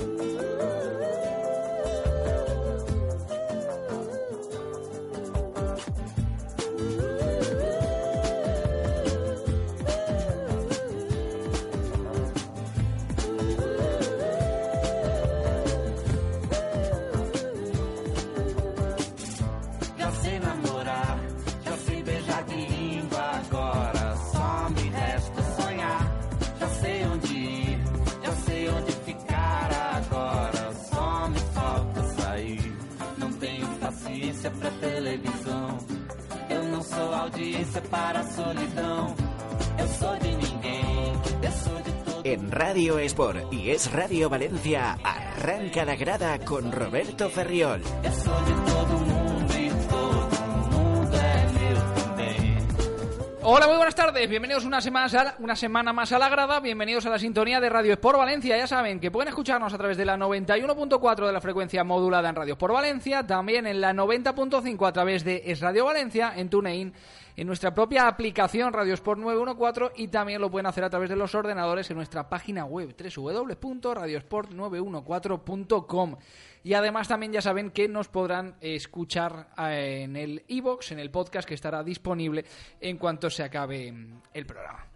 Ooh. Paciência pra televisão. Eu não sou audiência para a solidão. Eu sou de ninguém, eu sou de todo En Radio Sport y Es Radio Valencia, arranca la grada con Roberto Ferriol. Eu sou de Hola, muy buenas tardes. Bienvenidos una semana, una semana más a la grada. Bienvenidos a la sintonía de Radio Sport Valencia. Ya saben que pueden escucharnos a través de la 91.4 de la frecuencia modulada en Radio Sport Valencia, también en la 90.5 a través de Es Radio Valencia, en TuneIn, en nuestra propia aplicación Radio Sport 914 y también lo pueden hacer a través de los ordenadores en nuestra página web www.radiosport914.com. Y además también ya saben que nos podrán escuchar eh, en el iBox, en el podcast que estará disponible en cuanto se acabe mm, el programa.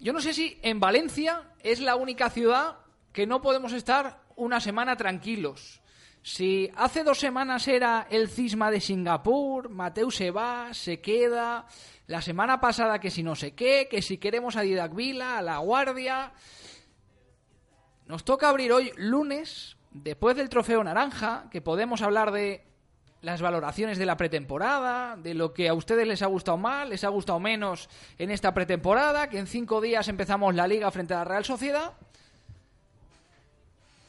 Yo no sé si en Valencia es la única ciudad que no podemos estar una semana tranquilos. Si hace dos semanas era el cisma de Singapur, Mateu se va, se queda, la semana pasada que si no sé qué, que si queremos a Didac Vila, a La Guardia... Nos toca abrir hoy lunes, después del trofeo naranja, que podemos hablar de las valoraciones de la pretemporada, de lo que a ustedes les ha gustado más, les ha gustado menos en esta pretemporada, que en cinco días empezamos la liga frente a la Real Sociedad.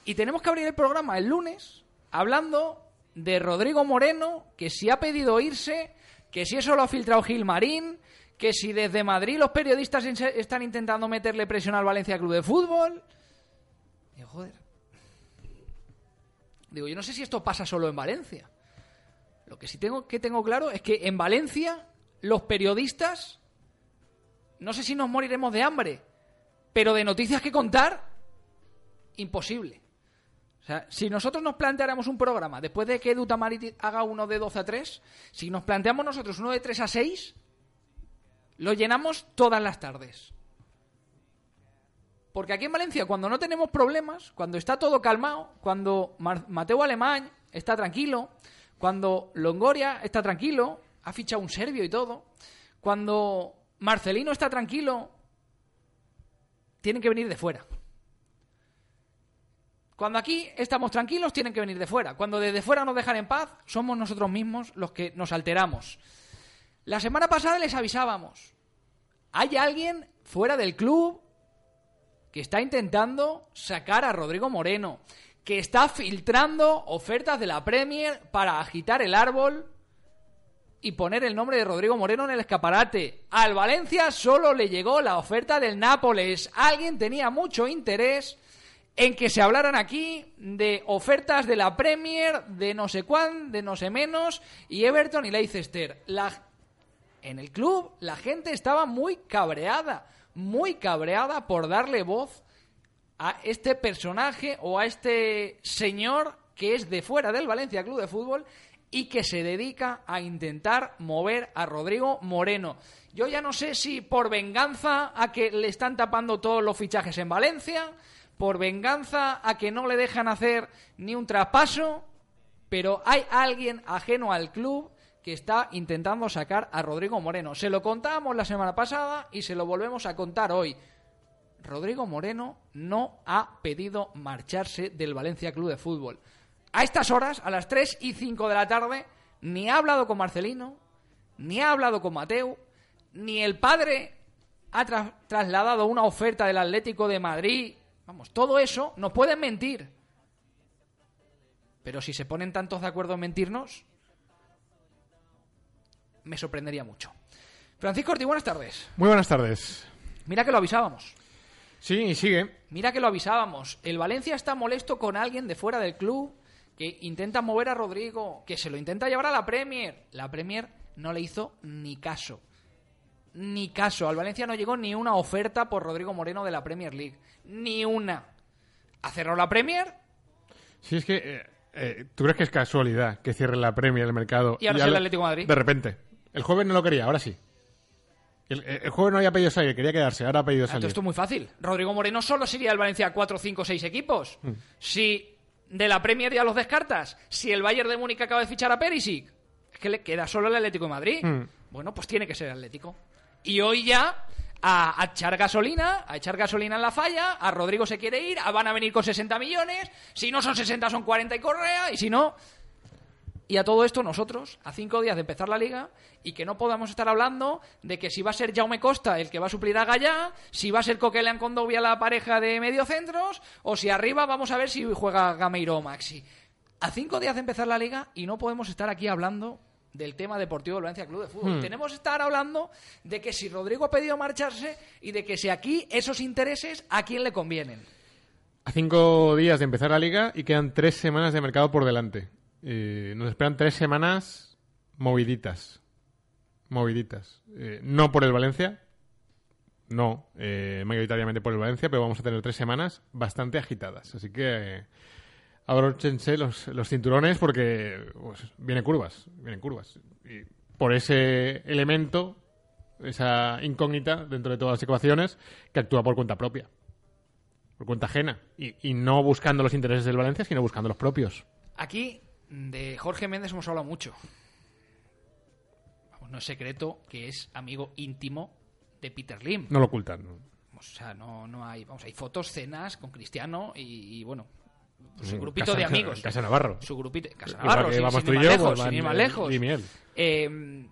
Y tenemos que abrir el programa el lunes hablando de Rodrigo Moreno, que si ha pedido irse, que si eso lo ha filtrado Gilmarín, que si desde Madrid los periodistas están intentando meterle presión al Valencia Club de Fútbol. Digo, joder. Digo, yo no sé si esto pasa solo en Valencia. Lo que sí tengo que tengo claro es que en Valencia los periodistas no sé si nos moriremos de hambre, pero de noticias que contar imposible. O sea, si nosotros nos planteáramos un programa después de que Edu Tamari haga uno de 12 a 3, si nos planteamos nosotros uno de 3 a 6, lo llenamos todas las tardes. Porque aquí en Valencia, cuando no tenemos problemas, cuando está todo calmado, cuando Mateo Alemán está tranquilo, cuando Longoria está tranquilo, ha fichado un serbio y todo, cuando Marcelino está tranquilo, tienen que venir de fuera. Cuando aquí estamos tranquilos, tienen que venir de fuera. Cuando desde fuera nos dejan en paz, somos nosotros mismos los que nos alteramos. La semana pasada les avisábamos. Hay alguien fuera del club que está intentando sacar a Rodrigo Moreno, que está filtrando ofertas de la Premier para agitar el árbol y poner el nombre de Rodrigo Moreno en el escaparate. Al Valencia solo le llegó la oferta del Nápoles. Alguien tenía mucho interés en que se hablaran aquí de ofertas de la Premier, de no sé cuán, de no sé menos, y Everton y Leicester. La en el club la gente estaba muy cabreada, muy cabreada por darle voz a este personaje o a este señor que es de fuera del Valencia Club de Fútbol y que se dedica a intentar mover a Rodrigo Moreno. Yo ya no sé si por venganza a que le están tapando todos los fichajes en Valencia, por venganza a que no le dejan hacer ni un traspaso, pero hay alguien ajeno al club que está intentando sacar a Rodrigo Moreno. Se lo contábamos la semana pasada y se lo volvemos a contar hoy. Rodrigo Moreno no ha pedido marcharse del Valencia Club de Fútbol. A estas horas, a las 3 y 5 de la tarde, ni ha hablado con Marcelino, ni ha hablado con Mateo, ni el padre ha tra- trasladado una oferta del Atlético de Madrid. Vamos, todo eso nos pueden mentir. Pero si se ponen tantos de acuerdo en mentirnos, me sorprendería mucho. Francisco Ortiz, buenas tardes. Muy buenas tardes. Mira que lo avisábamos. Sí, y sigue. Mira que lo avisábamos. El Valencia está molesto con alguien de fuera del club que intenta mover a Rodrigo, que se lo intenta llevar a la Premier. La Premier no le hizo ni caso. Ni caso. Al Valencia no llegó ni una oferta por Rodrigo Moreno de la Premier League. Ni una. Ha cerrado la Premier Sí, es que. eh, eh, ¿Tú crees que es casualidad que cierre la Premier el mercado? Y ahora al- el Atlético de Madrid. De repente. El joven no lo quería, ahora sí. El, el joven no había pedido salir, quería quedarse, ahora ha pedido salir. Entonces esto es muy fácil. Rodrigo Moreno solo sería el Valencia 4, 5, 6 equipos. Mm. Si de la Premier ya los descartas, si el Bayern de Múnich acaba de fichar a Perisic, es que le queda solo el Atlético de Madrid. Mm. Bueno, pues tiene que ser Atlético. Y hoy ya a, echar gasolina, a echar gasolina en la falla, a Rodrigo se quiere ir, a van a venir con 60 millones, si no son 60 son 40 y Correa, y si no... Y a todo esto nosotros, a cinco días de empezar la liga, y que no podamos estar hablando de que si va a ser Jaume Costa el que va a suplir a Gallá, si va a ser Coquelin Condovia la pareja de mediocentros, o si arriba vamos a ver si juega Gameiro o Maxi. A cinco días de empezar la liga y no podemos estar aquí hablando del tema deportivo del Valencia Club de Fútbol. Tenemos que estar hablando de que si Rodrigo ha pedido marcharse y de que si aquí esos intereses a quién le convienen. A cinco días de empezar la liga y quedan tres semanas de mercado por delante. Eh, nos esperan tres semanas moviditas. Moviditas. Eh, no por el Valencia. No, eh, mayoritariamente por el Valencia, pero vamos a tener tres semanas bastante agitadas. Así que abróchense los, los cinturones porque pues, vienen curvas. Vienen curvas. Y por ese elemento, esa incógnita dentro de todas las ecuaciones, que actúa por cuenta propia por cuenta ajena. Y, y no buscando los intereses del Valencia, sino buscando los propios. Aquí de Jorge Méndez hemos hablado mucho. Vamos, no es secreto que es amigo íntimo de Peter Lim. No lo ocultan. O sea, no, no hay, vamos, hay fotos, cenas con Cristiano y, y, bueno, su En grupito casa- de amigos. Casa Navarro. Su grupito, Casa Navarro, sin, vamos sin tú ir y más yo, lejos, pues sin ir más lejos. y miel. Eh,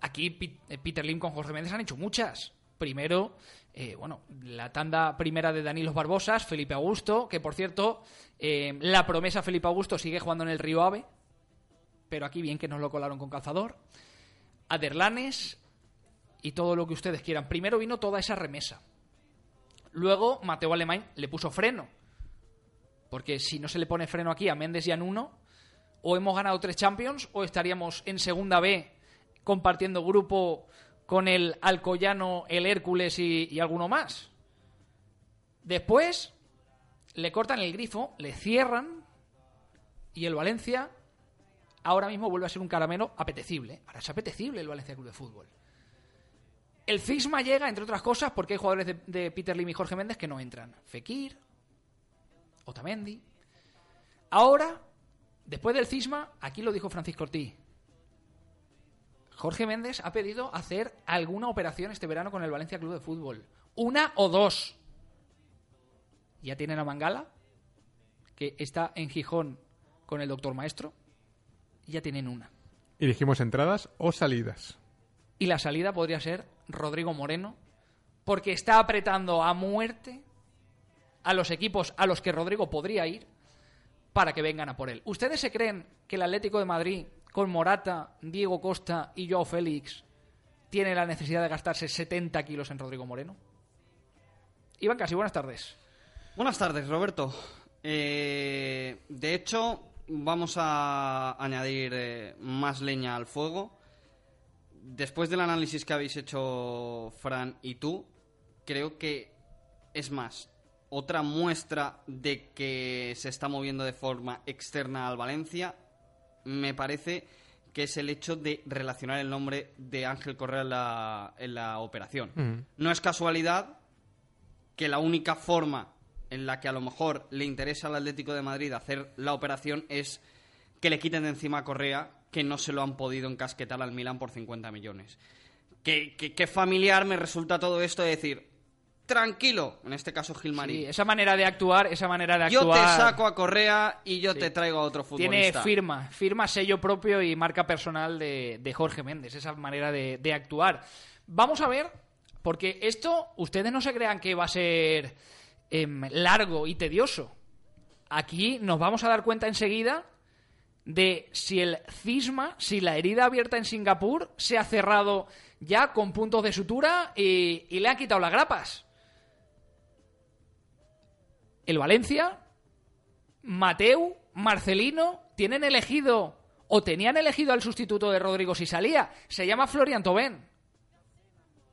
aquí eh, Peter Lim con Jorge Méndez han hecho muchas. Primero, eh, bueno, la tanda primera de Danilos Barbosas, Felipe Augusto, que por cierto, eh, la promesa Felipe Augusto sigue jugando en el Río Ave, pero aquí bien que nos lo colaron con calzador. Aderlanes y todo lo que ustedes quieran. Primero vino toda esa remesa. Luego Mateo Alemán le puso freno. Porque si no se le pone freno aquí a Méndez y a Nuno, o hemos ganado tres Champions o estaríamos en segunda B compartiendo grupo con el Alcoyano, el Hércules y, alguno más. Después le cortan el grifo, le cierran y el Valencia ahora mismo vuelve a ser un caramelo apetecible. Ahora es apetecible el Valencia Club de Fútbol. El Fisma llega, entre otras cosas, porque hay jugadores de, de Peter Lim y Jorge Méndez que no entran. Fekir, Otamendi. Ahora, después del cisma, aquí lo dijo Francisco Ortiz. Jorge Méndez ha pedido hacer alguna operación este verano con el Valencia Club de Fútbol. Una o dos. Ya tienen a Mangala, que está en Gijón con el doctor maestro. Ya tienen una. Y dijimos entradas o salidas. Y la salida podría ser Rodrigo Moreno, porque está apretando a muerte a los equipos a los que Rodrigo podría ir para que vengan a por él. ¿Ustedes se creen que el Atlético de Madrid, con Morata, Diego Costa y Joao Félix, tiene la necesidad de gastarse 70 kilos en Rodrigo Moreno? Iván Casi, buenas tardes. Buenas tardes, Roberto. Eh, de hecho, vamos a añadir eh, más leña al fuego. Después del análisis que habéis hecho Fran y tú, creo que es más otra muestra de que se está moviendo de forma externa al Valencia. Me parece que es el hecho de relacionar el nombre de Ángel Correa en la, en la operación. No es casualidad que la única forma en la que a lo mejor le interesa al Atlético de Madrid hacer la operación es que le quiten de encima a Correa, que no se lo han podido encasquetar al Milan por 50 millones. Que- que familiar me resulta todo esto de decir, tranquilo, en este caso Gilmarín. Sí, esa manera de actuar, esa manera de yo actuar. te saco a Correa y yo te traigo a otro Tiene futbolista. firma, firma, sello propio y marca personal de, de Jorge Méndez, esa manera de, de actuar. Vamos a ver, porque esto, ustedes no se crean que va a ser em, largo y tedioso. Aquí nos vamos a dar cuenta enseguida de si el cisma, si la herida abierta en Singapur se ha cerrado ya con puntos de sutura y, y le han quitado las grapas. El Valencia Mateu, Marcelino, tienen elegido o tenían elegido al sustituto de Rodrigo si salía. Se llama Florian Tobén.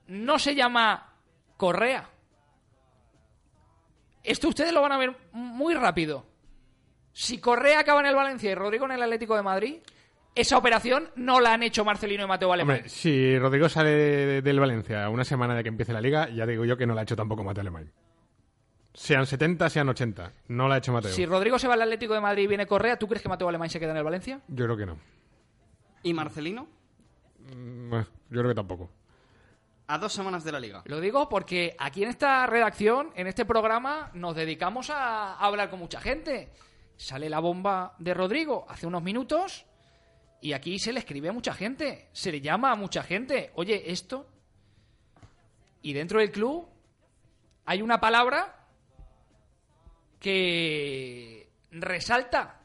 No se llama Correa. Esto ustedes lo van a ver muy rápido. Si Correa acaba en el Valencia y Rodrigo en el Atlético de Madrid, esa operación no la han hecho Marcelino y Mateo Alemán. Si Rodrigo sale de- del Valencia una semana de que empiece la liga, ya digo yo que no la ha hecho tampoco Mateo Alemán. Sean 70, sean 80. No la ha hecho Mateo. Si Rodrigo se va al Atlético de Madrid y viene Correa, ¿tú crees que Mateo Alemán se queda en el Valencia? Yo creo que no. ¿Y Marcelino? Mm, yo creo que tampoco. A dos semanas de la liga. Lo digo porque aquí en esta redacción, en este programa, nos dedicamos a hablar con mucha gente. Sale la bomba de Rodrigo hace unos minutos y aquí se le escribe a mucha gente, se le llama a mucha gente. Oye, esto. Y dentro del club hay una palabra que resalta.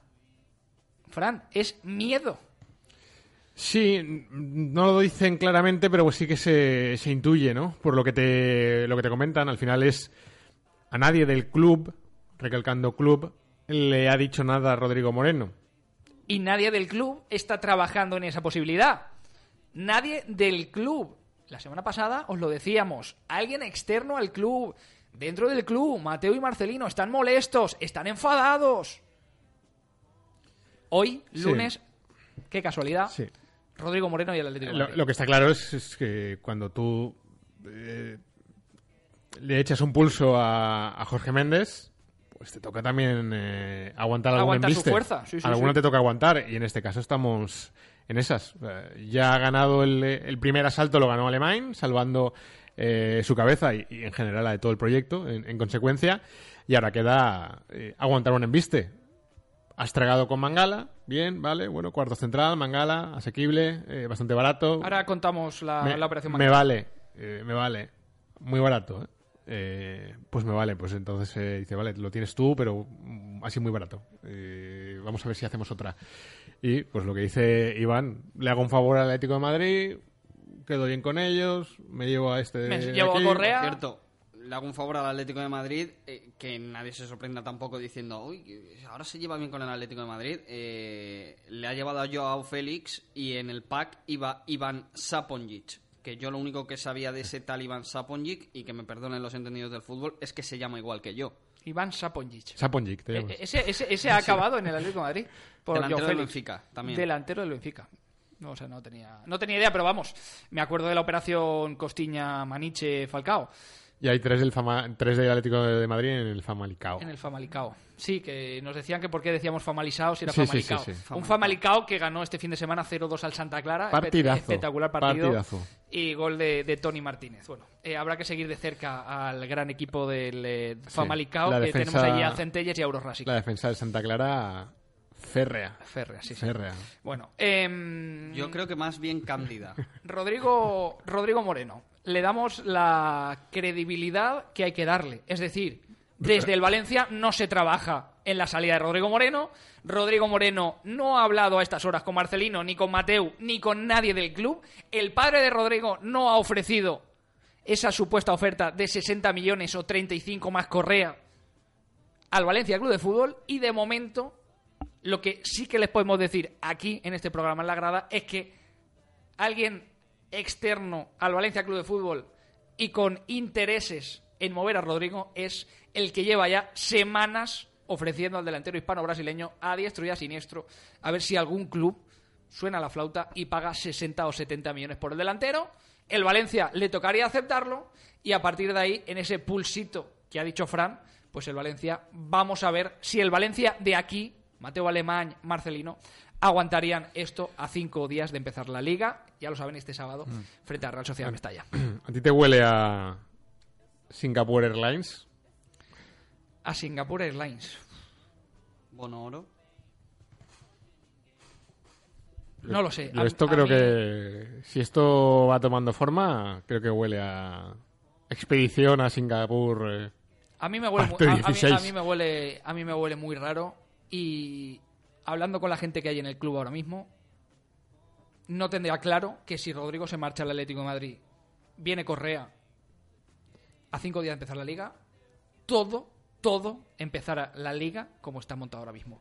Fran, es miedo. Sí, no lo dicen claramente, pero pues sí que se, se intuye, ¿no? Por lo que te lo que te comentan, al final es a nadie del club, recalcando club, le ha dicho nada a Rodrigo Moreno. y nadie del club está trabajando en esa posibilidad. Nadie del club. La semana pasada os lo decíamos, alguien externo al club, dentro del club, Mateo y Marcelino, están molestos, están enfadados. Hoy, Sí. lunes, qué casualidad, Sí. Rodrigo Moreno y el Atlético Lo, lo que está claro es, es que cuando tú eh, le echas un pulso a, a Jorge Méndez, pues te toca también eh, aguantar algún Aguantar su embiste. fuerza, sí, sí, Alguna sí. te toca aguantar y en este caso estamos en esas. Eh, ya ha ganado el, el primer asalto, lo ganó Alemán, salvando eh, su cabeza y, y en general la de todo el proyecto, en, en consecuencia. Y ahora queda eh, aguantar un embiste. Has tragado con Mangala, bien, vale, bueno, cuarto central, Mangala, asequible, eh, bastante barato. Ahora contamos la, me, la operación me Manuel. vale, me vale, muy barato, pues me vale, pues entonces dice, vale, lo tienes tú, pero mm, así muy barato. Vamos a ver si hacemos otra. Y pues lo que dice Iván, le hago un favor al Atlético de Madrid, quedo bien con ellos, me llevo a este... Me de llevo a. Correa. Cierto, le hago un favor al Atlético de Madrid, eh, que nadie se sorprenda tampoco diciendo, uy, ahora se lleva bien con el Atlético de Madrid. Eh, le ha llevado a Joao Félix y en el pack iba Iván Saponjic, que yo lo único que sabía de ese tal Iván Saponjic, y que me perdonen los entendidos del fútbol, es que se llama igual que yo. Iván Saponjic. Saponjic, te Eh, llamas. Ese, ese, ese ha acabado en el Atlético de Madrid. Por Delantero del. Benfica, también. Delantero del Benfica. No, o sea, no tenía, no tenía idea, pero vamos. Me acuerdo de la operación Costiña-Maniche-Falcao Y hay tres del, Fama, tres del Atlético de Madrid en el Famalicao. en el Famalicao. Sí, que nos decían que por qué decíamos Famalizao si era Sí, sí, Famalicao. sí, sí. Un Famalicao que ganó este fin de semana 0-2 al Santa Clara. Partidazo. Espectacular partido. Partidazo. Y gol de, de Tony Martínez. Bueno, eh, habrá que seguir de cerca al gran equipo del eh, Famalicao, la que defensa- tenemos allí a Centelles y a Eurorasic. La defensa del Santa Clara, férrea. Férrea, sí, sí. Férrea. Bueno, em, Yo creo que más bien cándida. Rodrigo, Rodrigo Moreno, le damos la credibilidad que hay que darle. Es decir, desde el Valencia no se trabaja en la salida de Rodrigo Moreno. Rodrigo Moreno no ha hablado a estas horas con Marcelino, ni con Mateu, ni con nadie del club. El padre de Rodrigo no ha ofrecido esa supuesta oferta de 60 millones o 35 más Correa al Valencia Club de Fútbol. Y de momento, lo que sí que les podemos decir aquí en este programa en la grada es que alguien externo al Valencia Club de Fútbol y con intereses en mover a Rodrigo es el que lleva ya semanas ofreciendo al delantero hispano-brasileño a diestro y a siniestro a ver si algún club suena la flauta y paga 60 o 70 millones por el delantero. El Valencia le tocaría aceptarlo y a partir de ahí, en ese pulsito que ha dicho Fran, pues el Valencia, vamos a ver si el Valencia de aquí, Mateo Alemán, Marcelino, aguantarían esto a cinco días de empezar la liga, ya lo saben, este sábado, frente a Real Sociedad Mestalla. ¿A ti te huele a Singapore Airlines? A Singapore Airlines. Bono oro. No lo sé. Yo A- esto a creo mí- que si esto va tomando forma, creo que huele a expedición a Singapur. eh. A mí me huele a, a mí, 16. a mí me huele a mí me huele muy raro y hablando con la gente que hay en el club ahora mismo no tendría claro que si Rodrigo se marcha al Atlético de Madrid, viene Correa a cinco días de empezar la liga, todo, todo empezará la liga como está montado ahora mismo.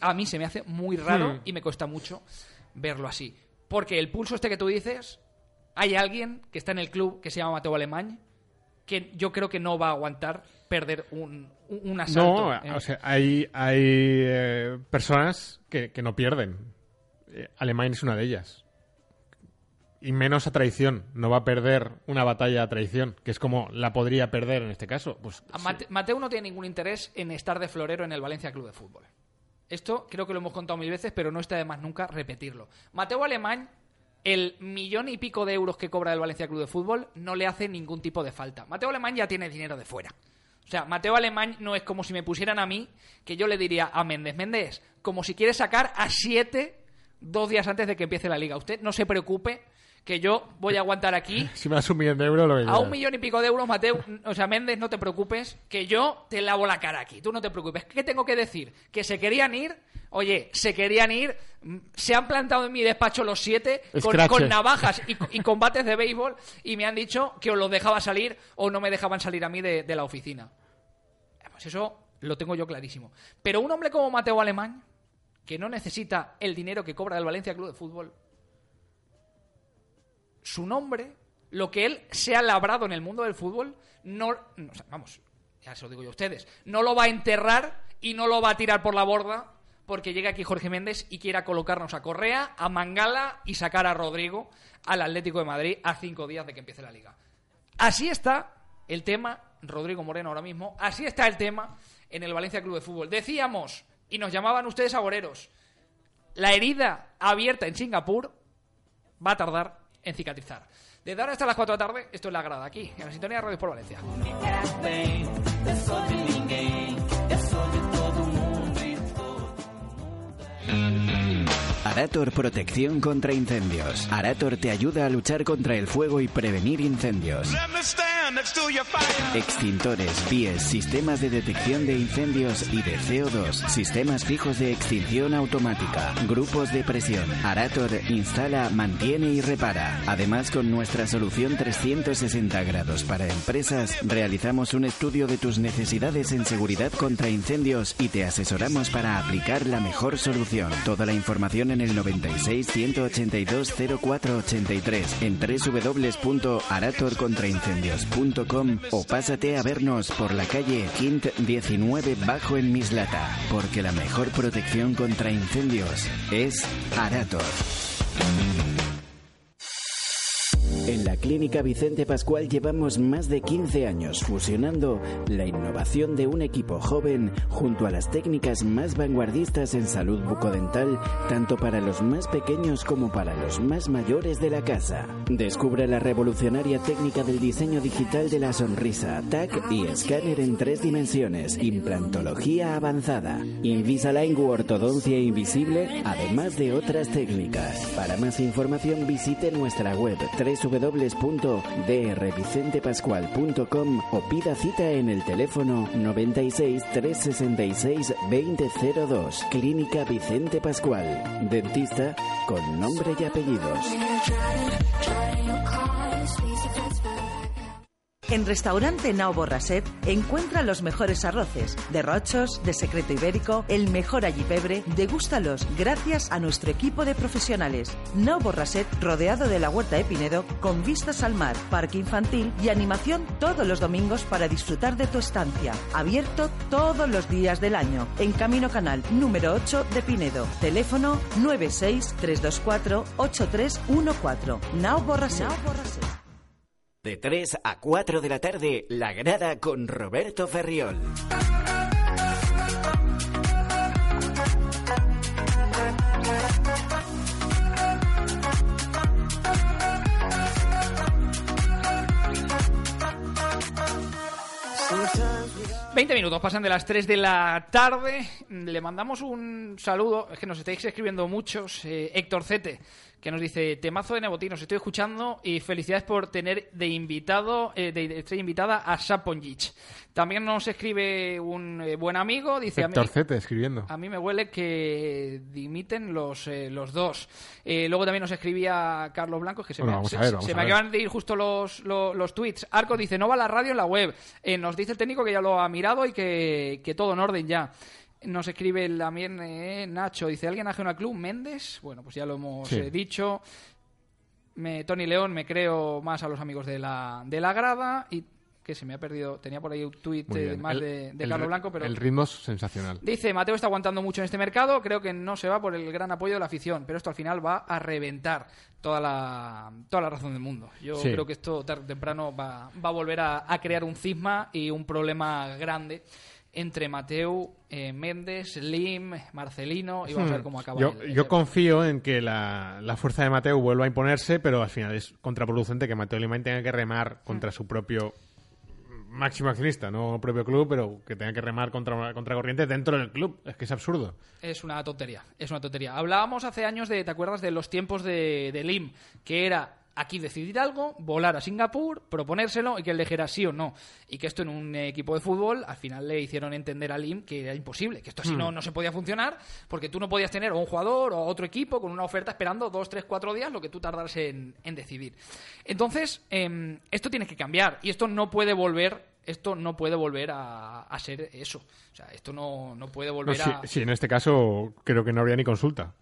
A mí se me hace muy raro Hmm. y me cuesta mucho verlo así. Porque el pulso este que tú dices, hay alguien que está en el club que se llama Mateo Alemán que yo creo que no va a aguantar perder un, un asalto. No, Eh, o sea, hay, hay eh, personas que, que no pierden. Eh, Alemania es una de ellas. Y menos a traición. No va a perder una batalla a traición, que es como la podría perder en este caso. Pues A sí. Mate- Mateu no tiene ningún interés en estar de florero en el Valencia Club de Fútbol. Esto creo que lo hemos contado mil veces, pero no está de más nunca repetirlo. Mateo Alemán, el millón y pico de euros que cobra el Valencia Club de Fútbol no le hace ningún tipo de falta. Mateo Alemán ya tiene dinero de fuera. O sea, Mateo Alemán no es como si me pusieran a mí, que yo le diría a Méndez, Méndez, como si quieres sacar a siete dos días antes de que empiece la liga. Usted no se preocupe, que yo voy a aguantar aquí Si me das un millón de euros, lo a un millón y pico de euros, Mateo, o sea, Méndez, no te preocupes, que yo te lavo la cara aquí. Tú no te preocupes. ¿Qué tengo que decir? Que se querían ir. Oye, se querían ir. Se han plantado en mi despacho los siete con, navajas y, y combates de béisbol y me han dicho que os los dejaba salir o no me dejaban salir a mí de, de la oficina. Pues eso lo tengo yo clarísimo. Pero un hombre como Mateo Alemán, que no necesita el dinero que cobra el Valencia Club de Fútbol, su nombre, lo que él se ha labrado en el mundo del fútbol, no, vamos, ya se lo digo yo a ustedes, no lo va a enterrar y no lo va a tirar por la borda porque llega aquí Jorge Méndez y quiera colocarnos a Correa, a Mangala y sacar a Rodrigo al Atlético de Madrid a cinco días de que empiece la liga. Así está el tema, Rodrigo Moreno ahora mismo, así está el tema en el Valencia Club de Fútbol. Decíamos, y nos llamaban ustedes agoreros, la herida abierta en Singapur va a tardar en cicatrizar. Desde ahora hasta las 4 de la tarde, esto es la grada aquí, en la sintonía de Radio por Valencia. Arator Protección contra Incendios. Arator te ayuda a luchar contra el fuego y prevenir incendios. Extintores, pies, sistemas de detección de incendios y de CO2, sistemas fijos de extinción automática, grupos de presión. Arator instala, mantiene y repara. Además, con nuestra solución 360 grados para empresas, realizamos un estudio de tus necesidades en seguridad contra incendios y te asesoramos para aplicar la mejor solución. Toda la información en el 96 182 0483 en www.aratorcontraincendios.com o pásate a vernos por la calle Quint 19 Bajo en Mislata, porque la mejor protección contra incendios es Arator. En la Clínica Vicente Pascual llevamos más de 15 años fusionando la innovación de un equipo joven junto a las técnicas más vanguardistas en salud bucodental, tanto para los más pequeños como para los más mayores de la casa. Descubre la revolucionaria técnica del diseño digital de la sonrisa, TAC y escáner en tres dimensiones, implantología avanzada, Invisalign u ortodoncia invisible, además de otras técnicas. Para más información visite nuestra web www.drvicentepascual.com o pida cita en el teléfono 96 366 2002. Clínica Vicente Pascual. Dentista con nombre y apellidos. En Restaurante Nao Borraset encuentra los mejores arroces, de rochos, de secreto ibérico, el mejor allipebre. Degústalos gracias a nuestro equipo de profesionales. Nao Borraset rodeado de la huerta de Pinedo, con vistas al mar, parque infantil y animación todos los domingos para disfrutar de tu estancia. Abierto todos los días del año. En Camino Canal número 8 de Pinedo. Teléfono 96 324 8314. Nao Borraset. De 3 a 4 de la tarde, La Grada con Roberto Ferriol. 20 minutos pasan de las 3 de la tarde. Le mandamos un saludo. Es que nos estáis escribiendo muchos. Eh, Héctor Cete, que nos dice: Temazo de Nebotín, os estoy escuchando y felicidades por tener de invitado, eh, de, de estrella invitada a Saponjic. También nos escribe un eh, buen amigo. Dice: a mí- escribiendo. a mí me huele que dimiten los, eh, los dos. Eh, luego también nos escribía Carlos Blanco, que se Bueno, me, se- ver, se- me acaban de ir justo los, los, los tweets. Arco dice, no va la radio en la web. Eh, nos dice el técnico que ya lo ha mirado y que, que todo en orden ya. Nos escribe también eh, Nacho, dice, ¿alguien ajeno al club? ¿Méndez? Bueno, pues ya lo hemos Sí. eh, dicho. Me, Tony León, me creo más a los amigos de la, de la grada y que se me ha perdido. Tenía por ahí un tuit eh, más El- de, Carlos Blanco, pero El ritmo es sensacional. Dice, Mateo está aguantando mucho en este mercado, creo que no se va por el gran apoyo de la afición, pero esto al final va a reventar toda la, toda la razón del mundo. Yo Sí. creo que esto tarde o temprano va, va a volver a, a crear un cisma y un problema grande entre Mateo, eh, Méndez, Lim, Marcelino y vamos a ver cómo acaba. Hmm. Yo, el- el yo confío en que la, la fuerza de Mateo vuelva a imponerse, pero al final es contraproducente que Mateo Limain tenga que remar contra su propio máximo accionista, no propio club, pero que tenga que remar contra, contra corriente dentro del club. Es que es absurdo. Es una tontería, es una tontería. Hablábamos hace años de, ¿te acuerdas de los tiempos de, de Lim? Que era aquí decidir algo, volar a Singapur, proponérselo y que él dijera sí o no. Y que esto en un equipo de fútbol al final le hicieron entender a Lim que era imposible, que esto así no, no se podía funcionar, porque tú no podías tener o un jugador o otro equipo con una oferta esperando dos, tres, cuatro días lo que tú tardas en, en decidir. Entonces, em, esto tiene que cambiar y esto no puede volver. Esto no puede volver a, a ser eso. O sea, esto no, no puede No, volver sí, a. sí, en este caso creo que no habría ni consulta.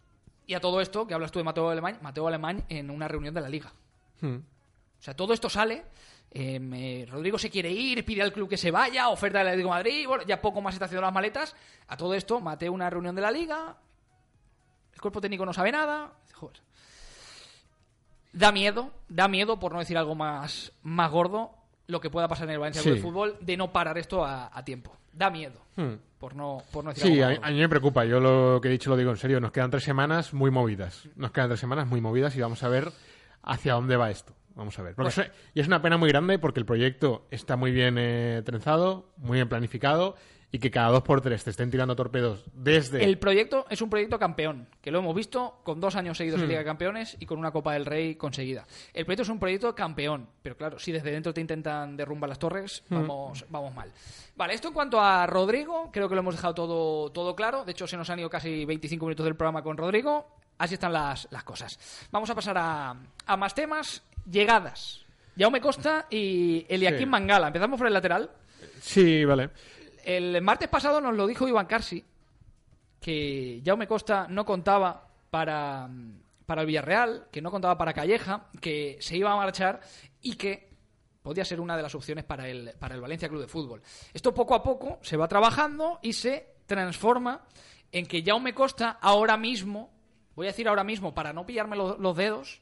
Y a todo esto, que hablas tú de Mateo Alemán, Mateo Alemán en una reunión de la liga. Hmm. O sea, todo esto sale. eh, Rodrigo se quiere ir, pide al club que se vaya, oferta del Atlético de Madrid, bueno, ya poco más está haciendo las maletas. A todo esto, Mateo una reunión de la liga, el cuerpo técnico no sabe nada. Joder. Da miedo, da miedo, por no decir algo más, más gordo, lo que pueda pasar en el Valencia Club Sí. de Fútbol de no parar esto a, a tiempo. Da miedo, Hmm. por no, por no decir Sí, algo a, mí me preocupa. Yo lo que he dicho lo digo en serio. Nos quedan tres semanas muy movidas. Nos quedan tres semanas muy movidas y vamos a ver hacia dónde va esto. Vamos a ver. Porque Bueno. es- y es una pena muy grande porque el proyecto está muy bien eh, trenzado, muy bien planificado y que cada dos por tres te estén tirando torpedos desde... El proyecto es un proyecto campeón, que lo hemos visto con dos años seguidos Hmm. en Liga de Campeones y con una Copa del Rey conseguida. El proyecto es un proyecto campeón, pero claro, si desde dentro te intentan derrumbar las torres, Hmm. vamos, vamos mal. Vale, esto en cuanto a Rodrigo, creo que lo hemos dejado todo, todo claro. De hecho, se nos han ido casi 25 minutos del programa con Rodrigo. Así están las, las cosas. Vamos a pasar a, a más temas. Llegadas. Jaume Costa y Eliakim Sí. Mangala. Empezamos por el lateral. Sí, vale. El martes pasado nos lo dijo Iván Carsi, que Jaume Costa no contaba para, para el Villarreal, que no contaba para Calleja, que se iba a marchar y que podía ser una de las opciones para el, para el Valencia Club de Fútbol. Esto poco a poco se va trabajando y se transforma en que Jaume Costa ahora mismo, voy a decir ahora mismo para no pillarme lo- los dedos,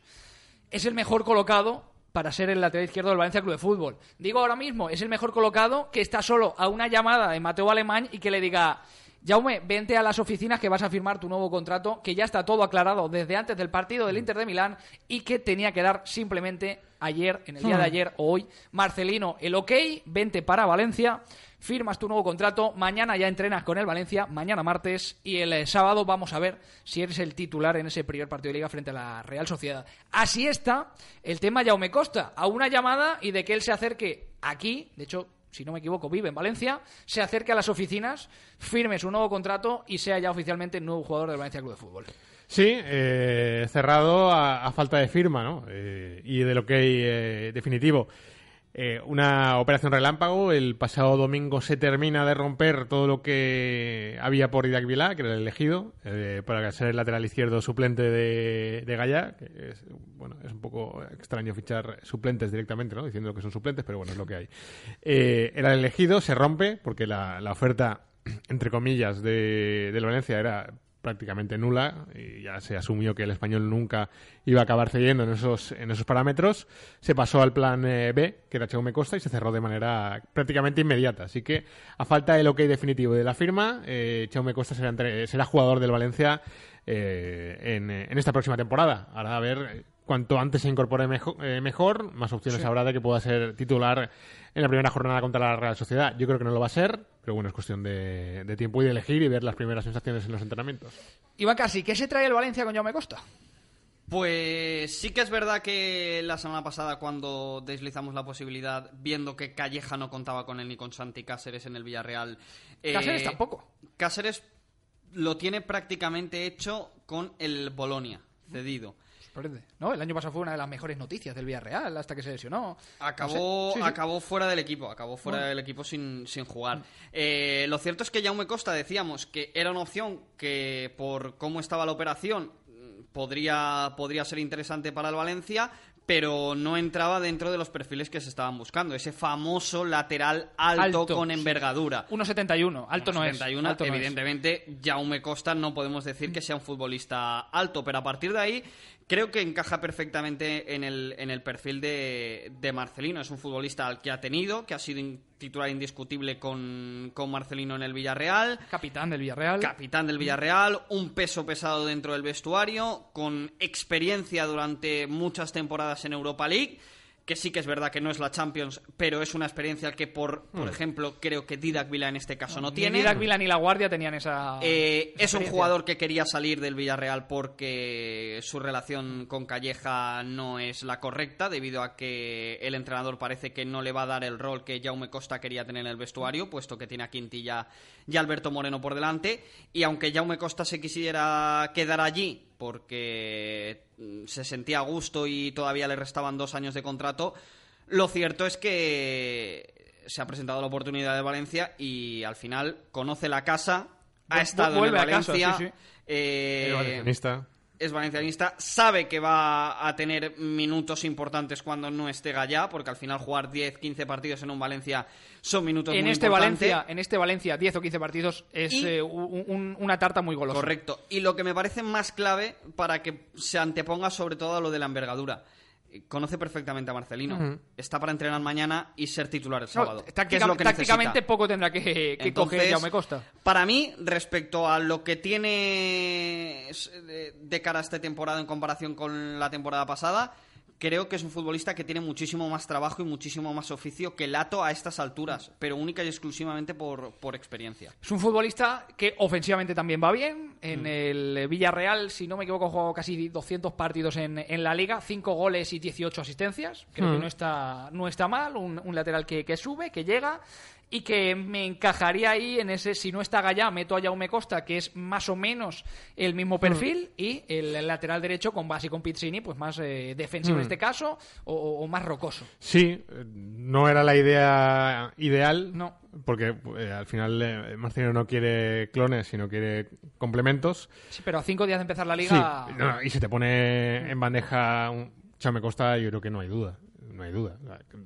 es el mejor colocado para ser el lateral izquierdo del Valencia Club de Fútbol. Digo ahora mismo, es el mejor colocado que está solo a una llamada de Mateo Alemán y que le diga, Jaume, vente a las oficinas que vas a firmar tu nuevo contrato, que ya está todo aclarado desde antes del partido del Inter de Milán y que tenía que dar simplemente ayer, en el día de ayer o hoy, Marcelino, el ok, vente para Valencia, firmas tu nuevo contrato, mañana ya entrenas con el Valencia, mañana martes, y el eh, sábado vamos a ver si eres el titular en ese primer partido de liga frente a la Real Sociedad. Así está el tema Jaume Costa, a una llamada y de que él se acerque aquí, de hecho, si no me equivoco, vive en Valencia, se acerque a las oficinas, firme su nuevo contrato y sea ya oficialmente nuevo jugador del Valencia Club de Fútbol. Sí, eh, cerrado a, a falta de firma, ¿no? Eh, y de lo que hay eh, definitivo. Eh, una operación relámpago. El pasado domingo se termina de romper todo lo que había por Idak Vilá, que era el elegido, eh, para ser el lateral izquierdo suplente de, de. Que es, bueno, es un poco extraño fichar suplentes directamente, ¿no? Diciendo que son suplentes, pero bueno, es lo que hay. Eh, era el elegido, se rompe, porque la, la oferta, entre comillas, de, Valencia era prácticamente nula y ya se asumió que el español nunca iba a acabar cediendo en esos, en esos parámetros. Se pasó al plan eh, B, que era Chaume Costa, y se cerró de manera prácticamente inmediata. Así que, a falta del ok definitivo de la firma, eh, Chaume Costa será, entre- será jugador del Valencia eh, en, en esta próxima temporada. Ahora a ver eh, cuanto antes se incorpore mejo- eh, mejor, más opciones habrá de que pueda ser titular en la primera jornada contra la Real Sociedad. Yo creo que no lo va a ser, pero bueno, es cuestión de, de tiempo y de elegir y ver las primeras sensaciones en los entrenamientos. Iván Casi, ¿qué se trae el Valencia con Jaume Costa? Pues sí que es verdad que la semana pasada cuando deslizamos la posibilidad, viendo que Calleja no contaba con él ni con Santi Cáceres en el Villarreal... eh, Cáceres tampoco. Cáceres lo tiene prácticamente hecho con el Bolonia, cedido. Sorprende, ¿no? El año pasado fue una de las mejores noticias del Villarreal hasta que se lesionó. Acabó, No sé. Sí, sí. acabó fuera del equipo, acabó fuera del equipo sin, sin jugar. Eh, lo cierto es que Jaume Costa decíamos que era una opción que por cómo estaba la operación mm, podría, podría ser interesante para el Valencia, pero no entraba dentro de los perfiles que se estaban buscando. Ese famoso lateral alto, Alto, con envergadura. 1,71. Alto no es. 71, alto no es. evidentemente, Jaume Costa no podemos decir que sea un futbolista alto, pero a partir de ahí creo que encaja perfectamente en el, en el perfil de, de Marcelino. Es un futbolista al que ha tenido, que ha sido in- titular indiscutible con, con Marcelino en el Villarreal. Capitán del Villarreal. Capitán del Villarreal, un peso pesado dentro del vestuario, con experiencia durante muchas temporadas en Europa League, que sí que es verdad que no es la Champions, pero es una experiencia que, por, por ejemplo, creo que Didac Vila en este caso no, Ni tiene. Didac Vila ni la Guardia tenían esa. Eh, esa es un jugador que quería salir del Villarreal porque su relación con Calleja no es la correcta, debido a que el entrenador parece que no le va a dar el rol que Jaume Costa quería tener en el vestuario, puesto que tiene a Quintilla y Alberto Moreno por delante. Y aunque Jaume Costa se quisiera quedar allí porque mm, se sentía a gusto y todavía le restaban dos años de contrato, lo cierto es que se ha presentado la oportunidad de Valencia y al final conoce la casa, ha estado en a el casa, Valencia, sí, sí. eh, El valencianista. Es valencianista, sabe que va a tener minutos importantes cuando no esté Gallá, porque al final jugar 10, 15 partidos en un Valencia son minutos En muy este, importantes. Valencia, en este Valencia, 10 o 15 partidos es Y- eh, un- un- una tarta muy golosa. Correcto. Y lo que me parece más clave para que se anteponga sobre todo a lo de la envergadura. Conoce perfectamente a Marcelino. Está para entrenar mañana y ser titular el No, sábado. que es táctica- lo que tácticamente poco tendrá que, que Entonces, coger Jaume Costa. Para mí, respecto a lo que tiene de cara a esta temporada en comparación con la temporada pasada, creo que es un futbolista que tiene muchísimo más trabajo y muchísimo más oficio que Lato a estas alturas, pero única y exclusivamente por, por experiencia. Es un futbolista que ofensivamente también va bien. En Mm. el Villarreal, si no me equivoco, jugó casi 200 partidos en, en la liga, 5 goles y 18 asistencias. Creo que no está, no está mal. Un, un lateral que, que sube, que llega y que me encajaría ahí en ese, si no está Gallá, meto a Jaume Costa, que es más o menos el mismo perfil, y el, lateral derecho con Basi y con Pizzini, pues más eh, defensivo en este caso, o, o más rocoso. Sí, eh, no era la idea ideal. No. Porque eh, al final eh, Marcelino no quiere clones, sino quiere complementos. Sí, pero a cinco días de empezar la liga... no, y se te pone en bandeja un Chaume Costa, yo creo que no hay duda. No hay duda.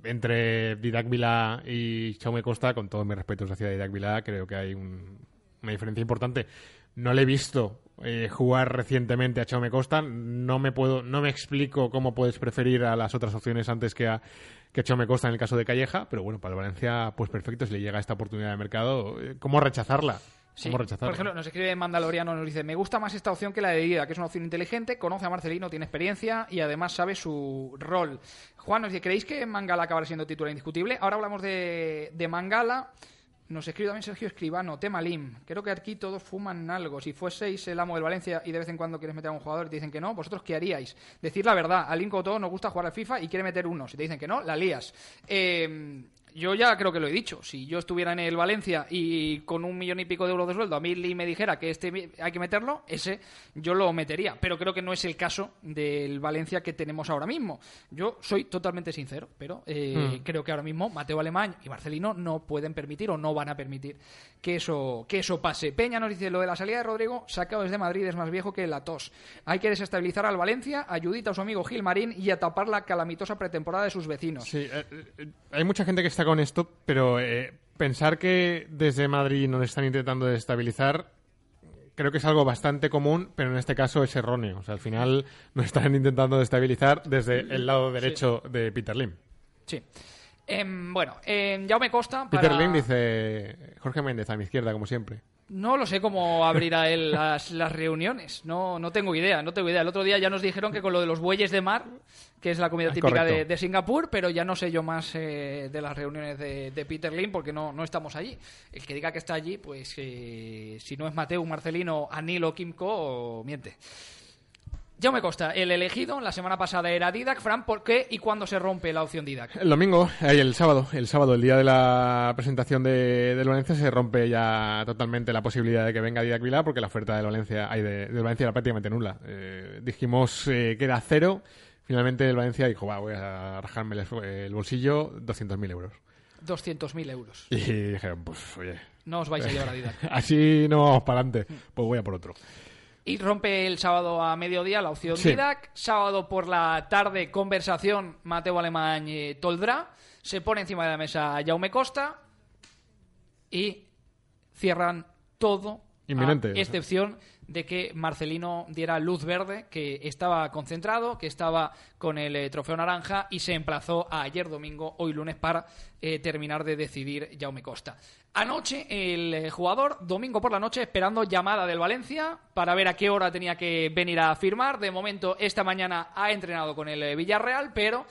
Entre Didac Vila y Chaume Costa, con todos mis respetos hacia Didac Vila, creo que hay un- una diferencia importante. No le he visto eh, jugar recientemente a Chaume Costa. No me puedo, no me explico cómo puedes preferir a las otras opciones antes que a, que Chaume Costa en el caso de Calleja. Pero bueno, para el Valencia, pues perfecto. Si le llega esta oportunidad de mercado, eh, ¿cómo rechazarla? Sí. Por ejemplo, nos escribe Mandaloriano, nos dice, me gusta más esta opción que la de Dida, que es una opción inteligente, conoce a Marcelino, tiene experiencia y además sabe su rol. Juan nos dice, ¿creéis que Mangala acabará siendo titular indiscutible? Ahora hablamos de, de Mangala. Nos escribe también Sergio Escribano, tema Lim. Creo que aquí todos fuman algo. Si fueseis el amo del Valencia y de vez en cuando quieres meter a un jugador y te dicen que no, ¿vosotros qué haríais? Decir la verdad, a Lim nos gusta jugar al FIFA y quiere meter uno. Si te dicen que no, la lías. Eh, yo ya creo que lo he dicho. Si yo estuviera en el Valencia y con un millón y pico de euros de sueldo, a mí Lee me dijera que este hay que meterlo, ese yo lo metería. Pero creo que no es el caso del Valencia que tenemos ahora mismo. Yo soy totalmente sincero, pero eh, creo que ahora mismo Mateo Alemán y Marcelino no pueden permitir o no van a permitir que eso, que eso pase. Peña nos dice lo de la salida de Rodrigo, sacado desde Madrid, es más viejo que la tos. Hay que desestabilizar al Valencia, ayudita a su amigo Gil Marín y a tapar la calamitosa pretemporada de sus vecinos. Sí, eh, eh, hay mucha gente que está con esto, pero eh, pensar que desde Madrid nos están intentando desestabilizar creo que es algo bastante común, pero en este caso es erróneo. O sea, al final nos están intentando destabilizar desde el lado derecho de Peter Lim. Sí. Em, bueno, em, Jaume Costa. Peter para- Lim dice Jorge Méndez a mi izquierda, como siempre. No lo sé cómo abrirá él las, las reuniones. No, no tengo idea, no tengo idea. El otro día ya nos dijeron que con lo de los bueyes de mar, que es la comida Ah, típica de, de Singapur, pero ya no sé yo más eh, de las reuniones de, de Peter Lim porque no, no estamos allí. El que diga que está allí, pues eh, si no es Mateo, Marcelino, Anil o Kimco, miente. Jaume Costa, el elegido, la semana pasada era Didac. Fran, ¿por qué y cuándo se rompe la opción Didac? El domingo, el sábado, el sábado, el día de la presentación de, del Valencia, se rompe ya totalmente la posibilidad de que venga Didac Vilá, porque la oferta del Valencia, ay, de, del Valencia era prácticamente nula. Eh, dijimos eh, que era cero, finalmente el Valencia dijo, va, voy a rajarme el, el bolsillo, 200.000 euros. 200.000 euros. Y dijeron, pues oye, No os vais a llevar a Didac. así no vamos para adelante, pues voy a por otro. Y rompe el sábado a mediodía la opción Sí. Didac. Sábado por la tarde, conversación Mateo Alemán y Toldrá. Se pone encima de la mesa Jaume Costa. Y cierran todo. Inminente, a excepción de que Marcelino diera luz verde, que estaba concentrado, que estaba con el eh, trofeo naranja y se emplazó a ayer domingo, hoy lunes, para eh, terminar de decidir Jaume Costa. Anoche el eh, jugador, domingo por la noche, esperando llamada del Valencia para ver a qué hora tenía que venir a firmar. De momento, esta mañana ha entrenado con el Villarreal, pero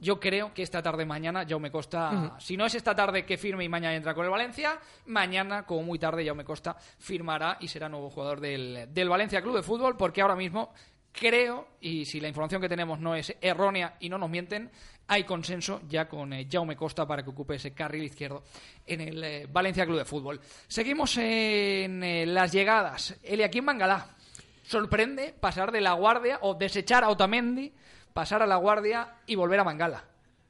yo creo que esta tarde mañana Jaume Costa, si no es esta tarde que firme y mañana entra con el Valencia, mañana, como muy tarde, Jaume Costa firmará y será nuevo jugador del, del Valencia Club de Fútbol, porque ahora mismo creo, y si la información que tenemos no es errónea y no nos mienten, hay consenso ya con eh, Jaume Costa para que ocupe ese carril izquierdo en el eh, Valencia Club de Fútbol. Seguimos en eh, las llegadas. Eliaquín Mangalá sorprende pasar de la guardia o desechar a Otamendi, pasar a la guardia y volver a Mangala.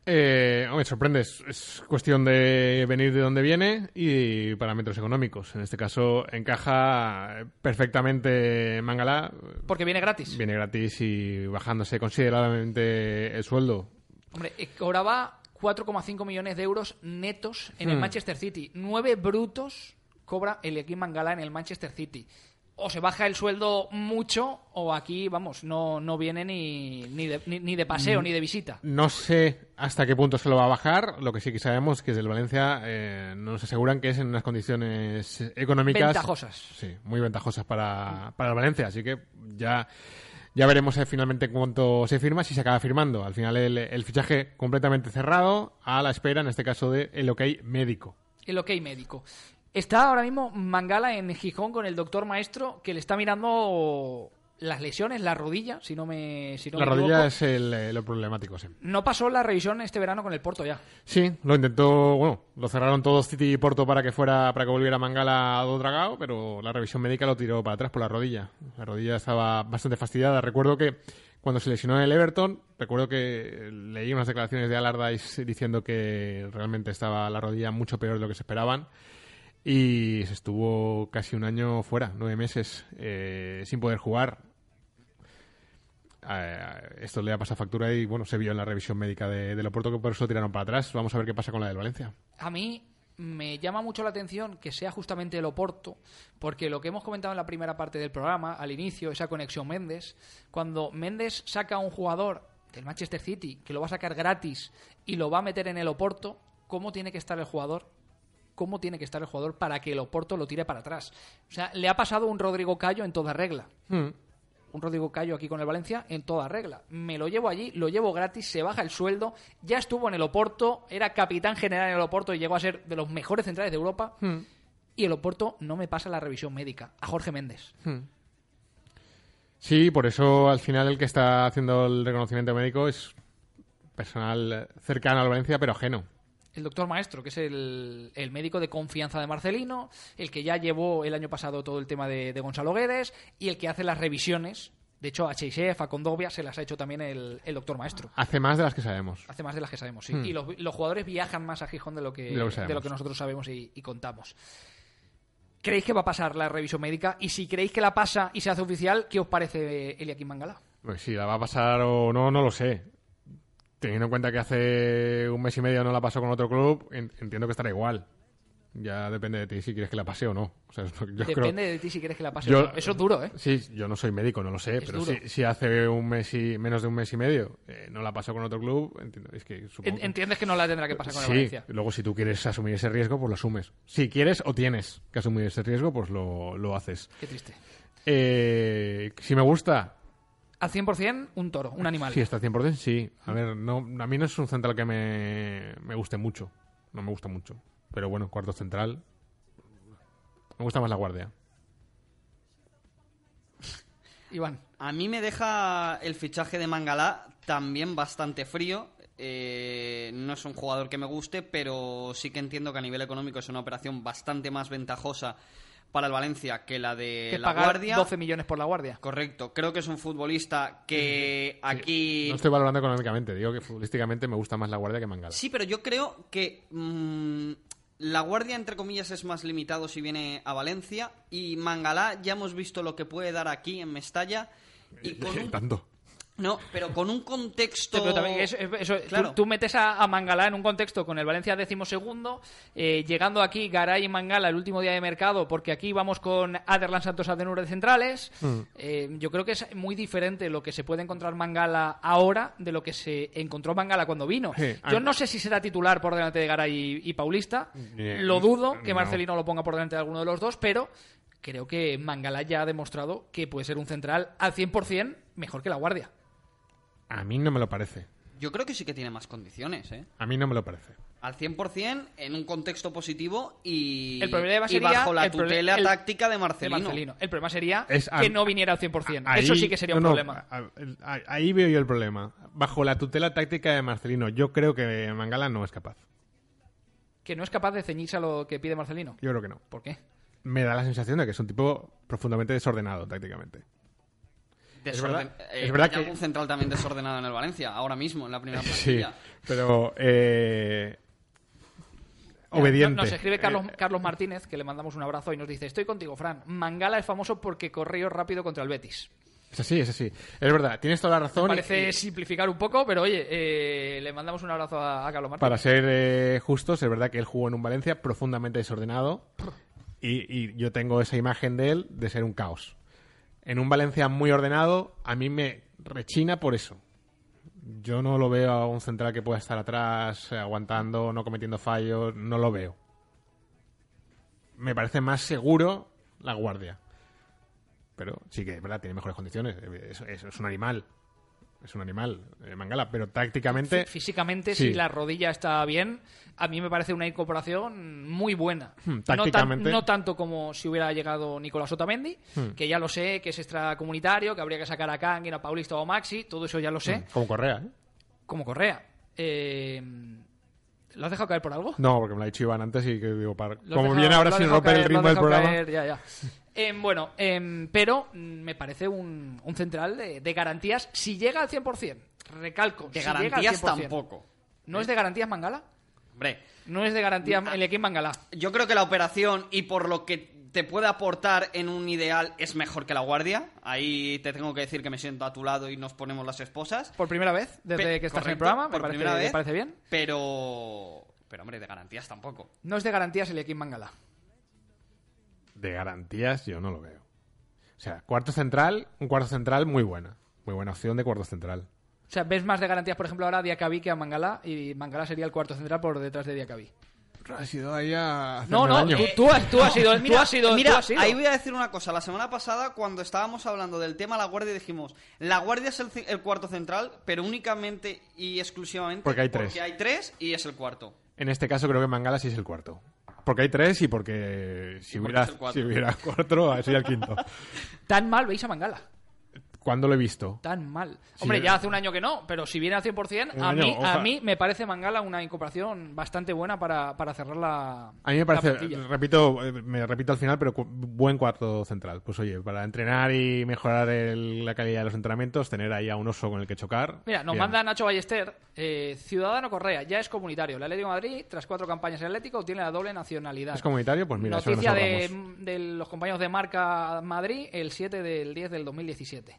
Eh, hombre, sorprende. Es, es cuestión de venir de donde viene y parámetros económicos. En este caso, encaja perfectamente Mangala. Porque viene gratis. Viene gratis y bajándose considerablemente el sueldo. Hombre, eh, cobraba 4,5 millones de euros netos en el Hmm. Manchester City. 9 brutos cobra el equipo Mangala en el Manchester City. O se baja el sueldo mucho o aquí, vamos, no, no viene ni, ni, de, ni, ni de Mm. paseo ni de visita. No sé hasta qué punto se lo va a bajar. Lo que sí que sabemos es que desde el Valencia eh, nos aseguran que es en unas condiciones económicas Ventajosas. Sí, muy ventajosas para, para el Valencia. Así que ya, ya veremos eh, finalmente cuánto se firma, si se acaba firmando. Al final el, el fichaje completamente cerrado, a la espera, en este caso, del el ok médico. El ok médico. Está ahora mismo Mangala en Gijón con el doctor maestro que le está mirando las lesiones, la rodilla, si no me, si no la me rodilla equivoco. es el, eh, lo problemático, sí. No pasó la revisión este verano con el Porto ya. Sí, lo intentó, bueno, lo cerraron todos City y Porto para que fuera, para que volviera Mangala a do dragao, pero la revisión médica lo tiró para atrás por la rodilla. La rodilla estaba bastante fastidiada. Recuerdo que cuando se lesionó en el Everton, recuerdo que leí unas declaraciones de Allardyce diciendo que realmente estaba la rodilla mucho peor de lo que se esperaban. Y se estuvo casi un año fuera, nueve meses, eh, sin poder jugar. Eh, esto le ha pasado factura y bueno, se vio en la revisión médica de, del Oporto que por eso lo tiraron para atrás. Vamos a ver qué pasa con la del Valencia. A mí me llama mucho la atención que sea justamente el Oporto, porque lo que hemos comentado en la primera parte del programa, al inicio, esa conexión Méndez, cuando Méndez saca a un jugador del Manchester City que lo va a sacar gratis y lo va a meter en el Oporto, ¿cómo tiene que estar el jugador? ¿Cómo tiene que estar el jugador para que el Oporto lo tire para atrás? O sea, le ha pasado un Rodrigo Cayo en toda regla. Hmm. un Rodrigo Cayo aquí con el Valencia en toda regla. Me lo llevo allí, lo llevo gratis, se baja el sueldo, ya estuvo en el Oporto, era capitán general en el Oporto y llegó a ser de los mejores centrales de Europa. Y el Oporto no me pasa la revisión médica, a Jorge Méndez. Sí, por eso al final el que está haciendo el reconocimiento médico es personal cercano al Valencia, pero ajeno. El doctor Maestro, que es el, el médico de confianza de Marcelino, el que ya llevó el año pasado todo el tema de, de Gonzalo Guedes y el que hace las revisiones. De hecho, a Cheisev, a Condovia, se las ha hecho también el, el doctor Maestro. Hace más de las que sabemos. Hace más de las que sabemos, sí. Hmm. Y los, los jugadores viajan más a Gijón de lo que, De lo que sabemos. de lo que nosotros sabemos y, y contamos. ¿Creéis que va a pasar la revisión médica? Y si creéis que la pasa y se hace oficial, ¿qué os parece Eliakim Mangala? Pues si la va a pasar o no, no lo sé. Teniendo en cuenta que hace un mes y medio no la pasó con otro club, en- entiendo que estará igual. Ya depende de ti si quieres que la pase o no. O sea, yo Depende creo- de ti si quieres que la pase Yo- o no. Eso es duro, ¿eh? Sí, yo no soy médico, no lo sé, Es pero si, si hace un mes y menos de un mes y medio eh, no la pasó con otro club, entiendo, es que supongo Entiendes que no la tendrá que pasar con sí, Valencia. luego si tú quieres asumir ese riesgo, pues lo asumes. Si quieres o tienes que asumir ese riesgo, pues lo, lo haces. Qué triste. Eh, si me gusta, Al 100%, un toro, un animal. sí, está al 100%, sí. A ver, no, a mí no es un central que me, me guste mucho. No me gusta mucho. Pero bueno, cuarto central. Me gusta más la guardia. Iván. A mí me deja el fichaje de Mangalá también bastante frío. Eh, no es un jugador que me guste, pero sí que entiendo que a nivel económico es una operación bastante más ventajosa para el Valencia que la de que la pagar Guardia. 12 millones por la guardia. Correcto, creo que es un futbolista que aquí... No estoy valorando económicamente, digo que futbolísticamente me gusta más la guardia que Mangala. Sí, pero yo creo que mm, La Guardia, entre comillas, es más limitado si viene a Valencia. Y Mangalá, ya hemos visto lo que puede dar aquí en Mestalla. Y con un... Tanto. No, pero con un contexto... Sí, pero también eso- eso- tú- Claro. tú, metes a, a Mangala en un contexto con el Valencia decimosegundo, eh, llegando aquí Garay y Mangala el último día de mercado, porque aquí vamos con Aderlan Santos Adenur de centrales. Hmm. Eh, yo creo que es muy diferente lo que se puede encontrar Mangala ahora de lo que se encontró Mangala cuando vino. Sí, yo no sé si será titular por delante de Garay y, y Paulista. Lo dudo que no. Marcelino lo ponga por delante de alguno de los dos, pero creo que Mangala ya ha demostrado que puede ser un central al 100% mejor que la Guardia. A mí no me lo parece. Yo creo que sí que tiene más condiciones, ¿eh? A mí no me lo parece. Al 100% en un contexto positivo y, El problema y sería bajo la tutela el- táctica de de Marcelino. El problema sería Es a- que no viniera al 100%. Ahí- Eso sí que sería un no, problema. ahí veo yo el problema. Bajo la tutela táctica de Marcelino, yo creo que Mangala no es capaz. Que no es capaz de ceñirse a lo que pide Marcelino. Yo creo que no. ¿Por qué? Me da la sensación de que es un tipo profundamente desordenado tácticamente. Desorden- verdad- eh, es verdad hay que- algún central también desordenado en el Valencia, ahora mismo, en la primera Sí, plantilla. pero eh, obediente. Nos escribe Carlos, Eh, Carlos Martínez, que le mandamos un abrazo y nos dice: Estoy contigo, Fran. Mangala es famoso porque corrió rápido contra el Betis. es así, es así. Es verdad, tienes toda la razón. Parece y- simplificar un poco, pero oye, eh, le mandamos un abrazo a, a Carlos Martínez. Para ser eh, justos, es verdad que él jugó en un Valencia profundamente desordenado y, y yo tengo esa imagen de él de ser un caos. En un Valencia muy ordenado, a mí me rechina por eso. Yo no lo veo a un central que pueda estar atrás, eh, aguantando, no cometiendo fallos, no lo veo. Me parece más seguro la guardia. Pero sí que es verdad, tiene mejores condiciones. Es, es- es un animal. Es un animal, eh, Mangala. Pero tácticamente. Fí- Físicamente, Sí. si la rodilla está bien, a mí me parece una incorporación muy buena. Hmm, tácticamente. No, tanto como si hubiera llegado Nicolás Otamendi, Hmm. que ya lo sé, que es extracomunitario, que habría que sacar a Kangin, a Paulista o a Maxi, todo eso ya lo sé, Como Correa, ¿eh? como Correa. Eh, ¿Lo has dejado caer por algo? No, porque me lo ha dicho Iván antes y que digo, para... Como viene ahora sin romper el caer, ritmo del programa. caer, ya, ya. Em, bueno, em, pero mm, me parece un, un central de, de garantías si llega al 100%. Recalco, De si llega al garantías 100%. tampoco. ¿No es de garantías Mangala? Hombre, No es de garantías el equipo Mangala. yo creo que la operación y por lo que te puede aportar en un ideal es mejor que la guardia. Ahí te tengo que decir que me siento a tu lado y nos ponemos las esposas. Por primera vez, desde Pe- que estás en el programa, me por parece, primera me vez. parece bien. Pero, pero hombre, de garantías tampoco. No es de garantías el equipo Mangala. De garantías yo no lo veo. O sea, cuarto central, un cuarto central muy buena. Muy buena opción de cuarto central. O sea, ves más de garantías, por ejemplo, ahora a Diacabí que a Mangala y Mangala sería el cuarto central por detrás de Diacabí. Ha sido ahí a No, no, tú, tú has, tú has sido, tú Mira, has sido, mira, tú has sido. ahí voy a decir una cosa. La semana pasada, cuando estábamos hablando del tema La Guardia, dijimos, La Guardia es el, el cuarto central, pero únicamente y exclusivamente Porque hay tres. Porque hay tres y es el cuarto. En este caso creo que Mangala sí es el cuarto. Porque hay tres y porque si hubiera, si hubiera cuatro, sería el quinto. Tan mal veis a Mangala. ¿Cuándo lo he visto? Tan mal. Sí, Hombre, eh. ya hace un año que no, pero si viene al 100%, Un a año, mí, a mí me parece Mangala una incorporación bastante buena para, para cerrar la A mí me parece, repito, eh, me repito al final, pero cu- buen cuarto central. Pues oye, para entrenar y mejorar el- la calidad de los entrenamientos, tener ahí a un oso con el que chocar. Mira, nos bien. manda Nacho Ballester, eh, Ciudadano Correa, ya es comunitario. El Atlético de Madrid, tras cuatro campañas en Atlético, tiene la doble nacionalidad. ¿Es comunitario? Pues mira, eso nos Noticia de, ahorramos. de los compañeros de marca Madrid, el 7 del 10 del 2017.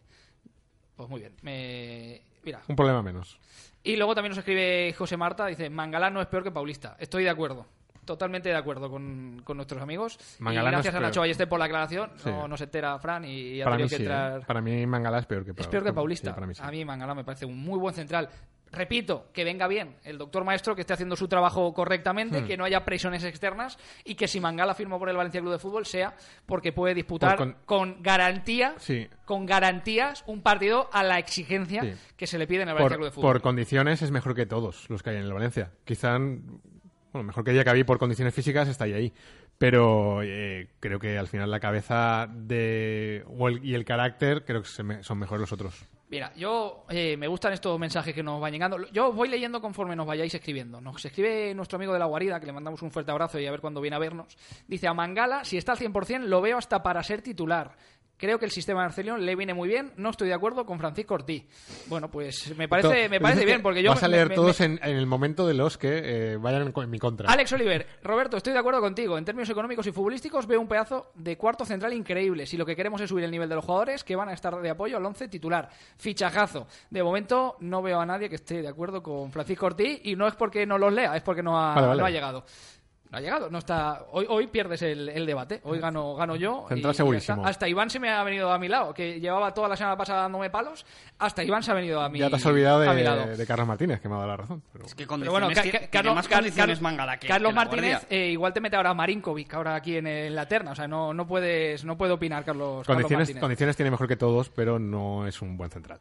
Pues muy bien. Me... Mira. Un problema menos. Y luego también nos escribe José Marta, dice, Mangalá no es peor que Paulista. Estoy de acuerdo. Totalmente de acuerdo con, con nuestros amigos. Mangalá y gracias a Nacho. Ballester por la aclaración. Sí. No, no se entera Fran y ha Para mí tenido que sí. entrar... ¿eh? Para mí Mangala es peor que Es peor que Paulista. Sí, para mí. A mí Mangala me parece un muy buen central. Repito, que venga bien el doctor maestro, que esté haciendo su trabajo correctamente, Hmm. que no haya presiones externas y que si Mangala firmó por el Valencia Club de Fútbol sea porque puede disputar Por con, con- garantía, Sí. con garantías un partido a la exigencia Sí. que se le pide en el Valencia Club de Por, Fútbol. por condiciones es mejor que todos los que hay en el Valencia. Quizá, bueno, mejor que Diacabí por condiciones físicas está ahí ahí. Pero eh, creo que al final la cabeza de o el- y el carácter creo que se me- son mejores los otros. Mira, yo eh, me gustan estos mensajes que nos van llegando. Yo voy leyendo conforme nos vayáis escribiendo. Nos escribe nuestro amigo de la guarida, que le mandamos un fuerte abrazo y a ver cuándo viene a vernos. Dice, a Mangala, si está al 100%, lo veo hasta para ser titular. Creo que el sistema de Arcelino le viene muy bien. No estoy de acuerdo con Francisco Ortiz. Bueno, pues me parece, me parece bien, porque yo... Vas a leer me- todos me- en, en el momento de los que eh, vayan en, en mi contra. Alex Oliver, Roberto, estoy de acuerdo contigo. En términos económicos y futbolísticos veo un pedazo de cuarto central increíble. Si lo que queremos es subir el nivel de los jugadores que van a estar de apoyo al once titular. Fichajazo. De momento no veo a nadie que esté de acuerdo con Francisco Ortiz y no es porque no los lea, es porque no ha, Vale, vale. no ha llegado. No ha llegado, no está. Hoy, hoy pierdes el, el debate. Hoy gano, gano yo. Central segurísimo. Hasta Iván se me ha venido a mi lado, que llevaba toda la semana pasada dándome palos. Hasta Iván se ha venido a mi ya te has olvidado a lado. de, de Carlos Martínez, que me ha dado la razón. pero- Es que Pero bueno, Carlos, más Mangala que Carlos que la Martínez eh, igual te mete ahora Marinkovic ahora aquí en, en la terna. O sea, no, no puedes no puede opinar Carlos, Carlos Condiciones, Martínez. condiciones tiene mejor que todos, pero no es un buen central.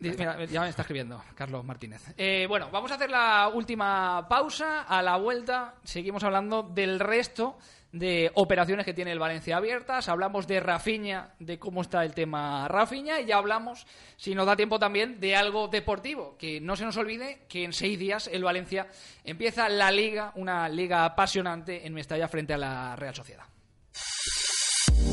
Mira, ya me está escribiendo Carlos Martínez. Eh, bueno, vamos a hacer la última pausa. A la vuelta seguimos hablando del resto de operaciones que tiene el Valencia abiertas. Hablamos de Rafiña, de cómo está el tema Rafiña y ya hablamos, si nos da tiempo también, de algo deportivo. Que no se nos olvide que en seis días el Valencia empieza la liga, una liga apasionante en Mestalla frente a la Real Sociedad.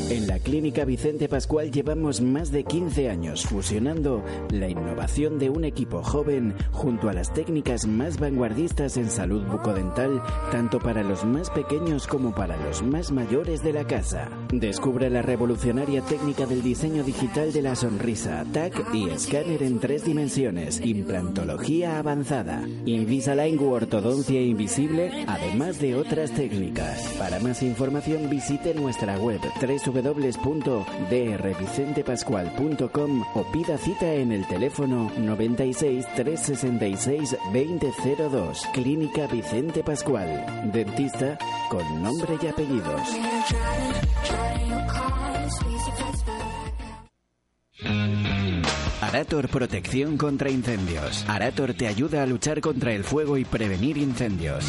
En la Clínica Vicente Pascual llevamos más de 15 años fusionando la innovación de un equipo joven junto a las técnicas más vanguardistas en salud bucodental, tanto para los más pequeños como para los más mayores de la casa. Descubre la revolucionaria técnica del diseño digital de la sonrisa, TAC y escáner en tres dimensiones, implantología avanzada, Invisalign u ortodoncia invisible, además de otras técnicas. Para más información visite nuestra web www.drvicentepascual.com o pida cita en el teléfono 96 366 2002. Clínica Vicente Pascual. Dentista con nombre y apellidos. Arator Protección contra Incendios. Arator te ayuda a luchar contra el fuego y prevenir incendios.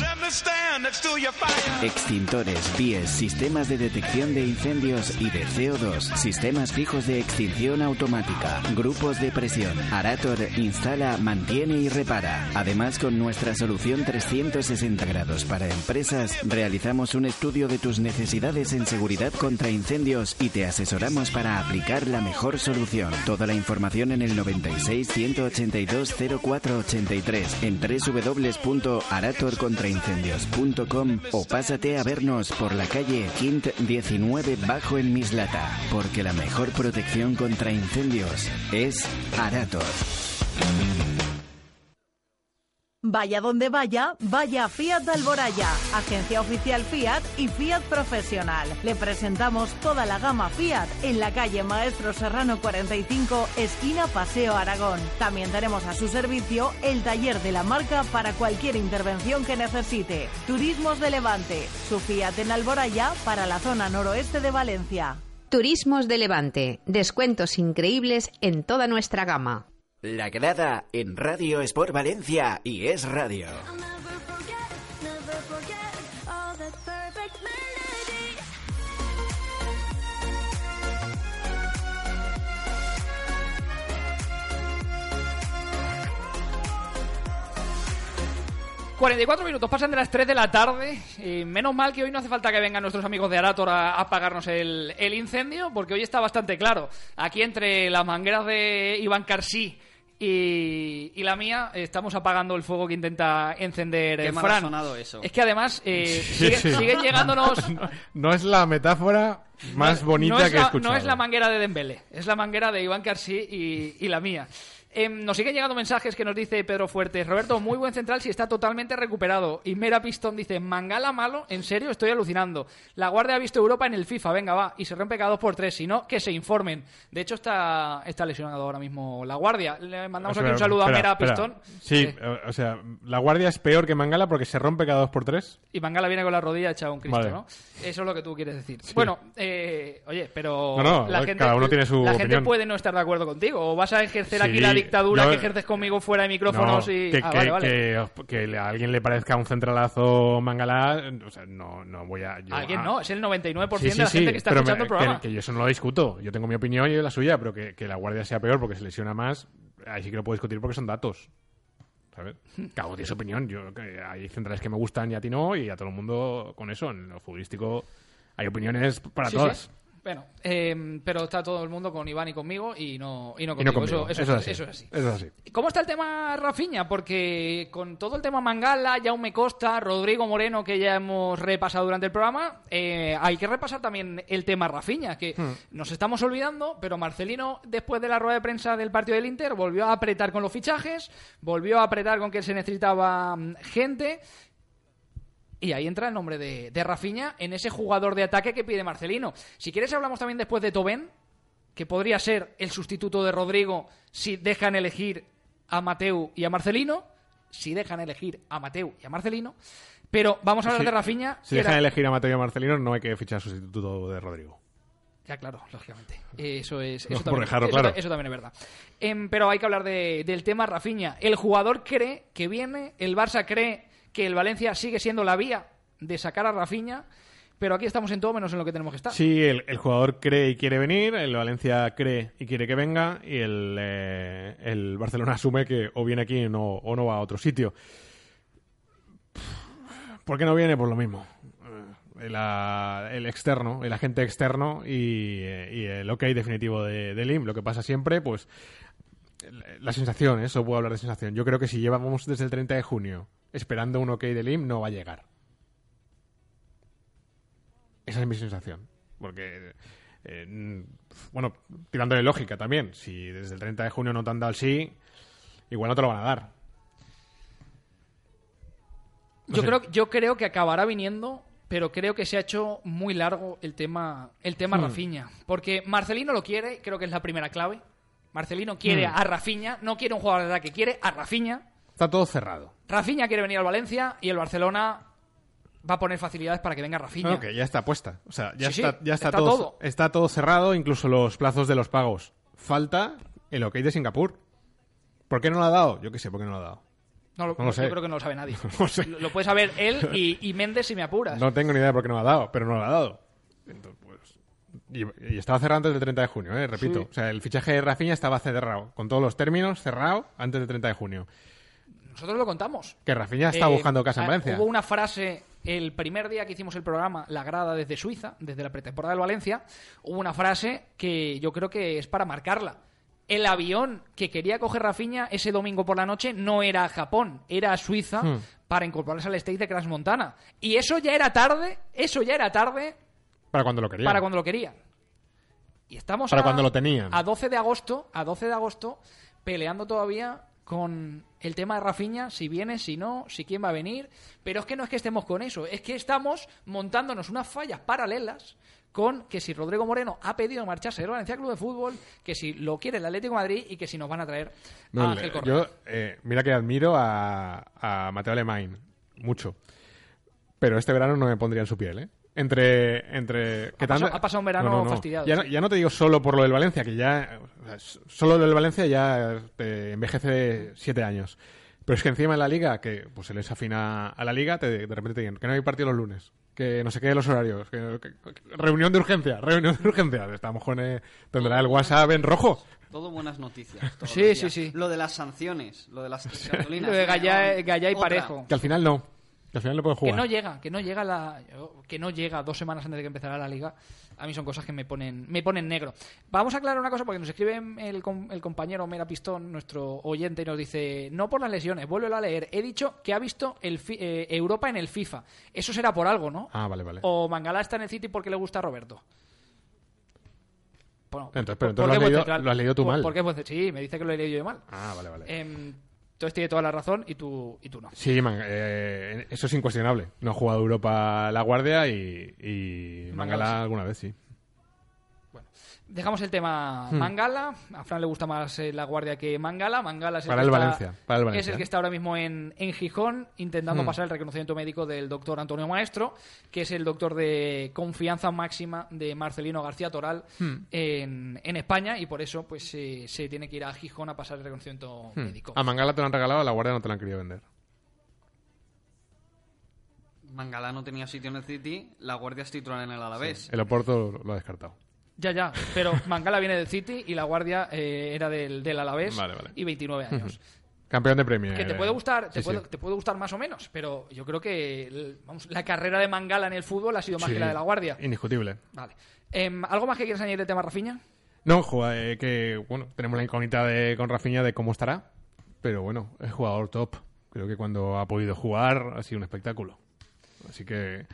Extintores, víes, sistemas de detección de incendios y de CO2, sistemas fijos de extinción automática, grupos de presión. Arator instala, mantiene y repara. Además, con nuestra solución 360 grados para empresas, realizamos un estudio de tus necesidades en seguridad contra incendios y te asesoramos para aplicar la mejor solución. Toda la información en el 96 182 0483 en www.aratorcontraincendios.com o pásate a vernos por la calle Quint 19 bajo en Mislata, porque la mejor protección contra incendios es Arator. Vaya donde vaya, vaya a Fiat Alboraya, agencia oficial Fiat y Fiat Profesional. Le presentamos toda la gama Fiat en la calle Maestro Serrano 45, esquina Paseo Aragón. También tenemos a su servicio el taller de la marca para cualquier intervención que necesite. Turismos de Levante, su Fiat en Alboraya para la zona noroeste de Valencia. Turismos de Levante. Descuentos increíbles en toda nuestra gama. La grada en Radio Sport Valencia y es radio. I'll never forget, never forget all that perfect melody. 44 minutos pasan de las 3 de la tarde. Y menos mal que hoy no hace falta que vengan nuestros amigos de Arator a, a apagarnos el, el incendio, porque hoy está bastante claro. Aquí entre las mangueras de Iván Carsí y, y la mía, eh, estamos apagando el fuego que intenta encender Qué ha Fran. sonado eso. Es que además eh, siguen, sí. siguen llegándonos. No, no es la metáfora más No- bonita no es que he la- escuchado. No es la manguera de Dembele, es la manguera de Iván Carsí y, y la mía. Em, nos siguen llegando mensajes que nos dice Pedro Fuertes. Roberto, muy buen central si está totalmente recuperado. Y Mera Pistón dice, Mangala malo, en serio, estoy alucinando. La Guardia ha visto Europa en el FIFA, venga, va. Y se rompe cada dos por tres, si no, que se informen. De hecho, está, está lesionado ahora mismo la Guardia. Le mandamos aquí un saludo espera, a Mera espera. Pistón. Sí, o sea, la guardia es peor que Mangala porque se rompe cada dos por tres. Y Mangala viene con la rodilla echada a un Cristo, Vale. ¿no? Eso es lo que tú quieres decir. Bueno, eh, oye, pero No, no, la cada gente, uno tiene su la gente opinión. puede no estar de acuerdo contigo. O vas a ejercer aquí la dictadura no, que ejerces conmigo fuera de micrófonos No, y... que, Ah, que- vale, vale. que- que le- a alguien le parezca un centralazo Mangala, o sea, no, no voy a... yo- Alguien ah, no, es el 99% sí, sí, de la gente que está escuchando me- el programa. Que, yo eso no lo discuto. Yo tengo mi opinión y la suya, pero que, que la guardia sea peor porque se lesiona más, ahí sí que lo puedo discutir porque son datos. ¿Sabes? Cada uno tiene su opinión. Yo, hay centrales que me gustan y a ti no, y a todo el mundo con eso. En lo futbolístico hay opiniones para todas. Bueno, eh, pero está todo el mundo con Iván y conmigo y no, y no Y no conmigo. Eso, eso, Eso es así. eso es así. Eso es así. ¿Cómo está el tema Rafiña? Porque con todo el tema Mangala, Jaume Costa, Rodrigo Moreno, que ya hemos repasado durante el programa, eh, hay que repasar también el tema Rafiña, que nos estamos olvidando, pero Marcelino, después de la rueda de prensa del partido del Inter, volvió a apretar con los fichajes, volvió a apretar con que se necesitaba mm, gente. Y ahí entra el nombre de, de Rafiña en ese jugador de ataque que pide Marcelino. Si quieres hablamos también después de Tobén, que podría ser el sustituto de Rodrigo si dejan elegir a Mateu y a Marcelino, si dejan elegir a Mateu y a Marcelino, pero vamos a hablar Sí. de Rafinha. Si dejan era- elegir a Mateo y a Marcelino, no hay que fichar sustituto de Rodrigo. Ya, claro, lógicamente. Eso es. Eso también, dejarlo eso claro. ta- eso también es verdad. Em, pero hay que hablar de- del tema Rafinha. El jugador cree que viene, el Barça cree que el Valencia sigue siendo la vía de sacar a Rafinha, pero aquí estamos en todo menos en lo que tenemos que estar. Sí, el, jugador cree y quiere venir, el Valencia cree y quiere que venga, y el, eh, el Barcelona asume que o viene aquí o no, va a otro sitio. ¿Por qué no viene? Por lo mismo. Eh, El, ah, el externo, el agente externo y, eh, y el ok definitivo de, de Lim. Lo que pasa siempre, pues, la sensación, eso puedo hablar de sensación. Yo creo que si llevamos desde el 30 de junio esperando un ok de Lim, no va a llegar. Esa es mi sensación. Porque, eh, mm, bueno, tirándole lógica también. Si desde el 30 de junio no te han dado el sí, igual no te lo van a dar. No Yo sé. creo, yo creo que acabará viniendo, pero creo que se ha hecho muy largo el tema, el tema Hmm. Rafinha. Porque Marcelino lo quiere, creo que es la primera clave. Marcelino quiere Hmm. a Rafinha, no quiere un jugador de ataque, quiere a Rafinha. Está todo cerrado. Rafinha quiere venir al Valencia y el Barcelona va a poner facilidades para que venga Rafinha. No, que ya está puesta. O sea, ya, Sí, está, ya está, está todo, todo. está todo cerrado, incluso los plazos de los pagos. Falta el ok de Singapur. ¿Por qué no lo ha dado? Yo qué sé, ¿por qué no lo ha dado? No, lo, No lo sé. Yo creo que no lo sabe nadie. No sé. Lo, lo puede saber él y, y Méndez si me apuras. No tengo ni idea de por qué no lo ha dado, pero no lo ha dado. Entonces, pues, y, y estaba cerrado antes del 30 de junio, ¿eh? repito. Sí. O sea, el fichaje de Rafinha estaba cerrado, con todos los términos cerrado antes del 30 de junio. Nosotros lo contamos. Que Rafinha está Eh, buscando casa en ah, Valencia. Hubo una frase el primer día que hicimos el programa, la grada desde Suiza, desde la pretemporada del Valencia, hubo una frase que yo creo que es para marcarla. El avión que quería coger Rafinha ese domingo por la noche no era a Japón, era a Suiza Hmm. para incorporarse al state de Crash Montana. Y eso ya era tarde, eso ya era tarde Para cuando lo quería. para cuando lo querían. Y estamos Para a, cuando lo tenían. a 12 de agosto, a 12 de agosto, peleando todavía con el tema de Rafinha, si viene, si no, si quién va a venir. Pero es que no es que estemos con eso, es que estamos montándonos unas fallas paralelas con que si Rodrigo Moreno ha pedido marcharse del Valencia Club de Fútbol, que si lo quiere el Atlético de Madrid y que si nos van a traer a No, Ángel le- Correa. yo, eh, mira que admiro a, a Mateo Alemán mucho. Pero este verano no me pondría en su piel, ¿eh? Entre. entre que Ha pasado- ha pasado un verano fastidiado, Ya, no, sí. ya no te digo solo por lo del Valencia, que ya. o sea, solo lo del Valencia ya te envejece siete años. Pero es que encima en la liga, que pues se les afina a la liga, te, de repente te dicen que no hay partido los lunes, que no sé qué de los horarios, que, que- que- reunión de urgencia, reunión de urgencia. Estamos con eh, tendrá el WhatsApp en rojo. Todo buenas noticias. todos Sí, sí, sí. Lo de las sanciones, lo de las cartulinas. Lo de Gallá, Gallá y Otra. Parejo. Que al final no. Que al final pueden Que jugar. no llega, que no llega la, que no llega dos semanas antes de que empezara la liga. A mí son cosas que me ponen, me ponen negro. Vamos a aclarar una cosa porque nos escribe el, com- el compañero Mera Pistón, nuestro oyente, y nos dice no por las lesiones, vuélvelo a leer. He dicho que ha visto el eh, Europa en el FIFA. Eso será por algo, ¿no? Ah, vale, vale. O Mangala está en el City porque le gusta a Roberto. Bueno, Entonces, pero entonces lo has leído- central. lo has leído tú Por- mal. porque sí, me dice que lo he leído yo mal. Ah, vale, vale. Em, entonces tiene toda la razón y tú, y tú no. Sí, man, eh, eso es incuestionable. No ha jugado Europa La Guardia y, y Mangala alguna vez, sí. Dejamos el tema Hmm. Mangala. A Fran le gusta más eh, la guardia que Mangala. Mangala es el, Para que el está- Valencia, para el Valencia. Es el que está ahora mismo en, en Gijón intentando Hmm. pasar el reconocimiento médico del doctor Antonio Maestro, que es el doctor de confianza máxima de Marcelino García Toral Hmm. en, en España y por eso pues eh, se tiene que ir a Gijón a pasar el reconocimiento Hmm. médico. A Mangala te lo han regalado, a La Guardia no te lo han querido vender. Mangala no tenía sitio en el City, la Guardia es titular en el Alavés. El Oporto lo ha descartado. Ya, ya, pero Mangala viene del City y la guardia eh, era del, del Alavés Vale, vale. y 29 años. Campeón de Premier. Que te puede gustar, te, Sí, puede, sí. te puede gustar más o menos, pero yo creo que vamos, la carrera de Mangala en el fútbol ha sido más Sí, que la de la Guardia. Indiscutible. Vale. Em, ¿Algo más que quieras añadir de tema Rafiña? No, eh, que bueno, tenemos la incógnita de, con Rafinha de cómo estará, pero bueno, es jugador top. Creo que cuando ha podido jugar ha sido un espectáculo. Así que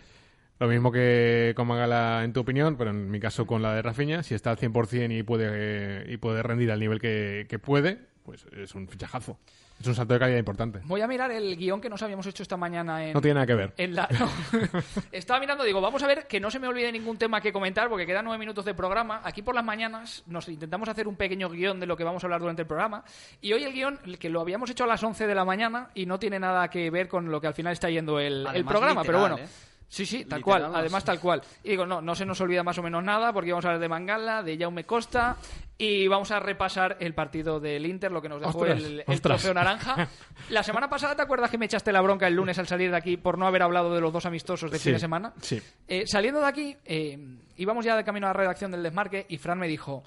lo mismo que con Magala en tu opinión, pero en mi caso con la de Rafinha, si está al 100% y puede, y puede rendir al nivel que, que puede, pues es un fichajazo. Es un salto de calidad importante. Voy a mirar el guion que nos habíamos hecho esta mañana en, No tiene nada que ver. en la- no. Estaba mirando, digo, vamos a ver que no se me olvide ningún tema que comentar porque quedan nueve minutos de programa. Aquí por las mañanas nos intentamos hacer un pequeño guion de lo que vamos a hablar durante el programa. Y hoy el guion, el que lo habíamos hecho a las 11 de la mañana y no tiene nada que ver con lo que al final está yendo el, el programa. pero bueno. ¿eh? Sí, sí, tal cual. Además, tal cual. Y digo, no, no se nos olvida más o menos nada porque vamos a hablar de Mangala, de Jaume Costa y vamos a repasar el partido del Inter, lo que nos dejó Ostras, el, trofeo naranja. La semana pasada, ¿te acuerdas que me echaste la bronca el lunes al salir de aquí por no haber hablado de los dos amistosos de Sí, fin de semana? sí. Eh, saliendo de aquí, eh, íbamos ya de camino a la redacción del desmarque y Fran me dijo.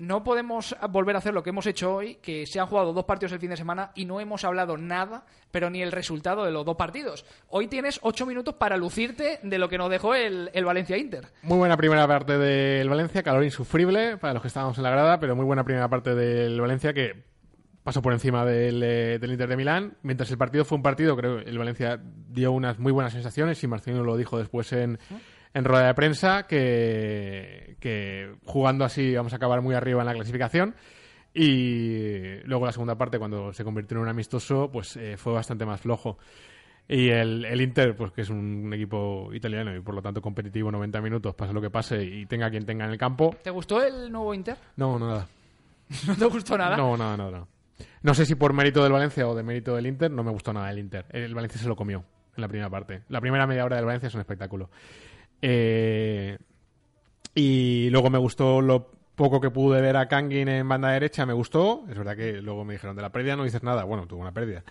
No podemos volver a hacer lo que hemos hecho hoy, que se han jugado dos partidos el fin de semana y no hemos hablado nada, pero ni el resultado de los dos partidos. Hoy tienes ocho minutos para lucirte de lo que nos dejó el, el Valencia Inter. Muy buena primera parte del Valencia, calor insufrible para los que estábamos en la grada, pero muy buena primera parte del Valencia que pasó por encima del, eh, del Inter de Milán. Mientras el partido fue un partido, creo que el Valencia dio unas muy buenas sensaciones y Marcelino lo dijo después en, en rueda de prensa que, que jugando así vamos a acabar muy arriba en la clasificación. Y luego la segunda parte, cuando se convirtió en un amistoso, pues eh, fue bastante más flojo. Y el, el Inter, pues que es un equipo italiano y por lo tanto competitivo 90 minutos, pase lo que pase y tenga quien tenga en el campo. ¿Te gustó el nuevo Inter? No, nada. ¿No te gustó nada? No, nada, nada. nada. No sé si por mérito del Valencia o de mérito del Inter, no me gustó nada el Inter. El Valencia se lo comió en la primera parte. La primera media hora del Valencia es un espectáculo. Eh, y luego me gustó lo poco que pude ver a Kangin en banda derecha, me gustó. Es verdad que luego me dijeron de la pérdida no dices nada. Bueno, tuvo una pérdida.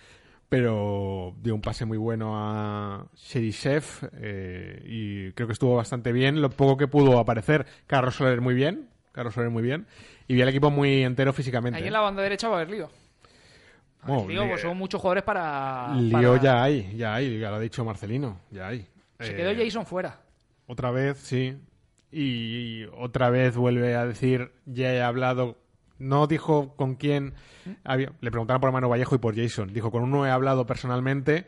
Pero dio un pase muy bueno a Sherishev eh, y creo que estuvo bastante bien. Lo poco que pudo aparecer, Carlos Soler muy bien. Carlos Soler muy bien. Y vi al equipo muy entero físicamente. Ahí en la banda derecha va a haber lío. Bueno, Lío, li- pues son muchos jugadores para... Lío para- ya hay, ya hay, ya lo ha dicho Marcelino, ya hay. Se Eh, quedó Jason fuera. Otra vez, sí. Y otra vez vuelve a decir, ya he hablado. No dijo con quién. había- le preguntaron por Manu Vallejo y por Jason. Dijo, con uno he hablado personalmente,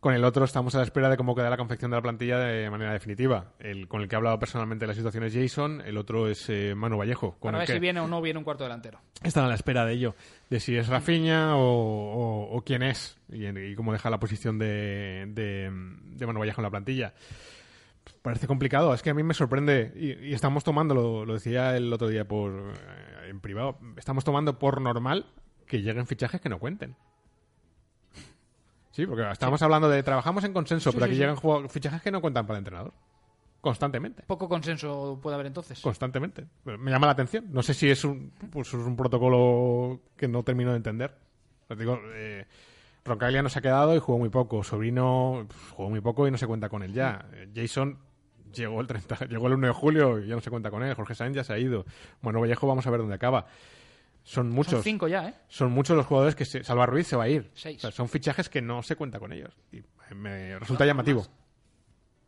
con el otro estamos a la espera de cómo queda la confección de la plantilla de manera definitiva. El con el que ha hablado personalmente de la situación es Jason, el otro es eh, Manu Vallejo. Con Para el ver que si viene o no viene un cuarto delantero. están a la espera de ello, de si es Rafinha o, o- o quién es y, y cómo deja la posición de, de, de Manu Vallejo en la plantilla. Parece complicado, es que a mí me sorprende y, y estamos tomando, lo, lo decía el otro día por eh, en privado, estamos tomando por normal que lleguen fichajes que no cuenten. Sí, porque estamos hablando de trabajamos en consenso, Sí, pero sí, aquí llegan fichajes que no cuentan para el entrenador. Constantemente. Poco consenso puede haber entonces. Constantemente. Me llama la atención. No sé si es un, pues, es un protocolo que no termino de entender. Os digo, eh, Roncaglia no se ha quedado y jugó muy poco. Sobrino jugó muy poco y no se cuenta con él ya. Eh, Jason llegó el 30, llegó el 1 de julio y ya no se cuenta con él. Jorge Sáenz ya se ha ido. Bueno, Vallejo vamos a ver dónde acaba. Son muchos. Son cinco ya, ¿eh? Son muchos los jugadores que se, Salva Ruiz se va a ir. Seis. O sea, son fichajes que no se cuenta con ellos. Y me resulta llamativo.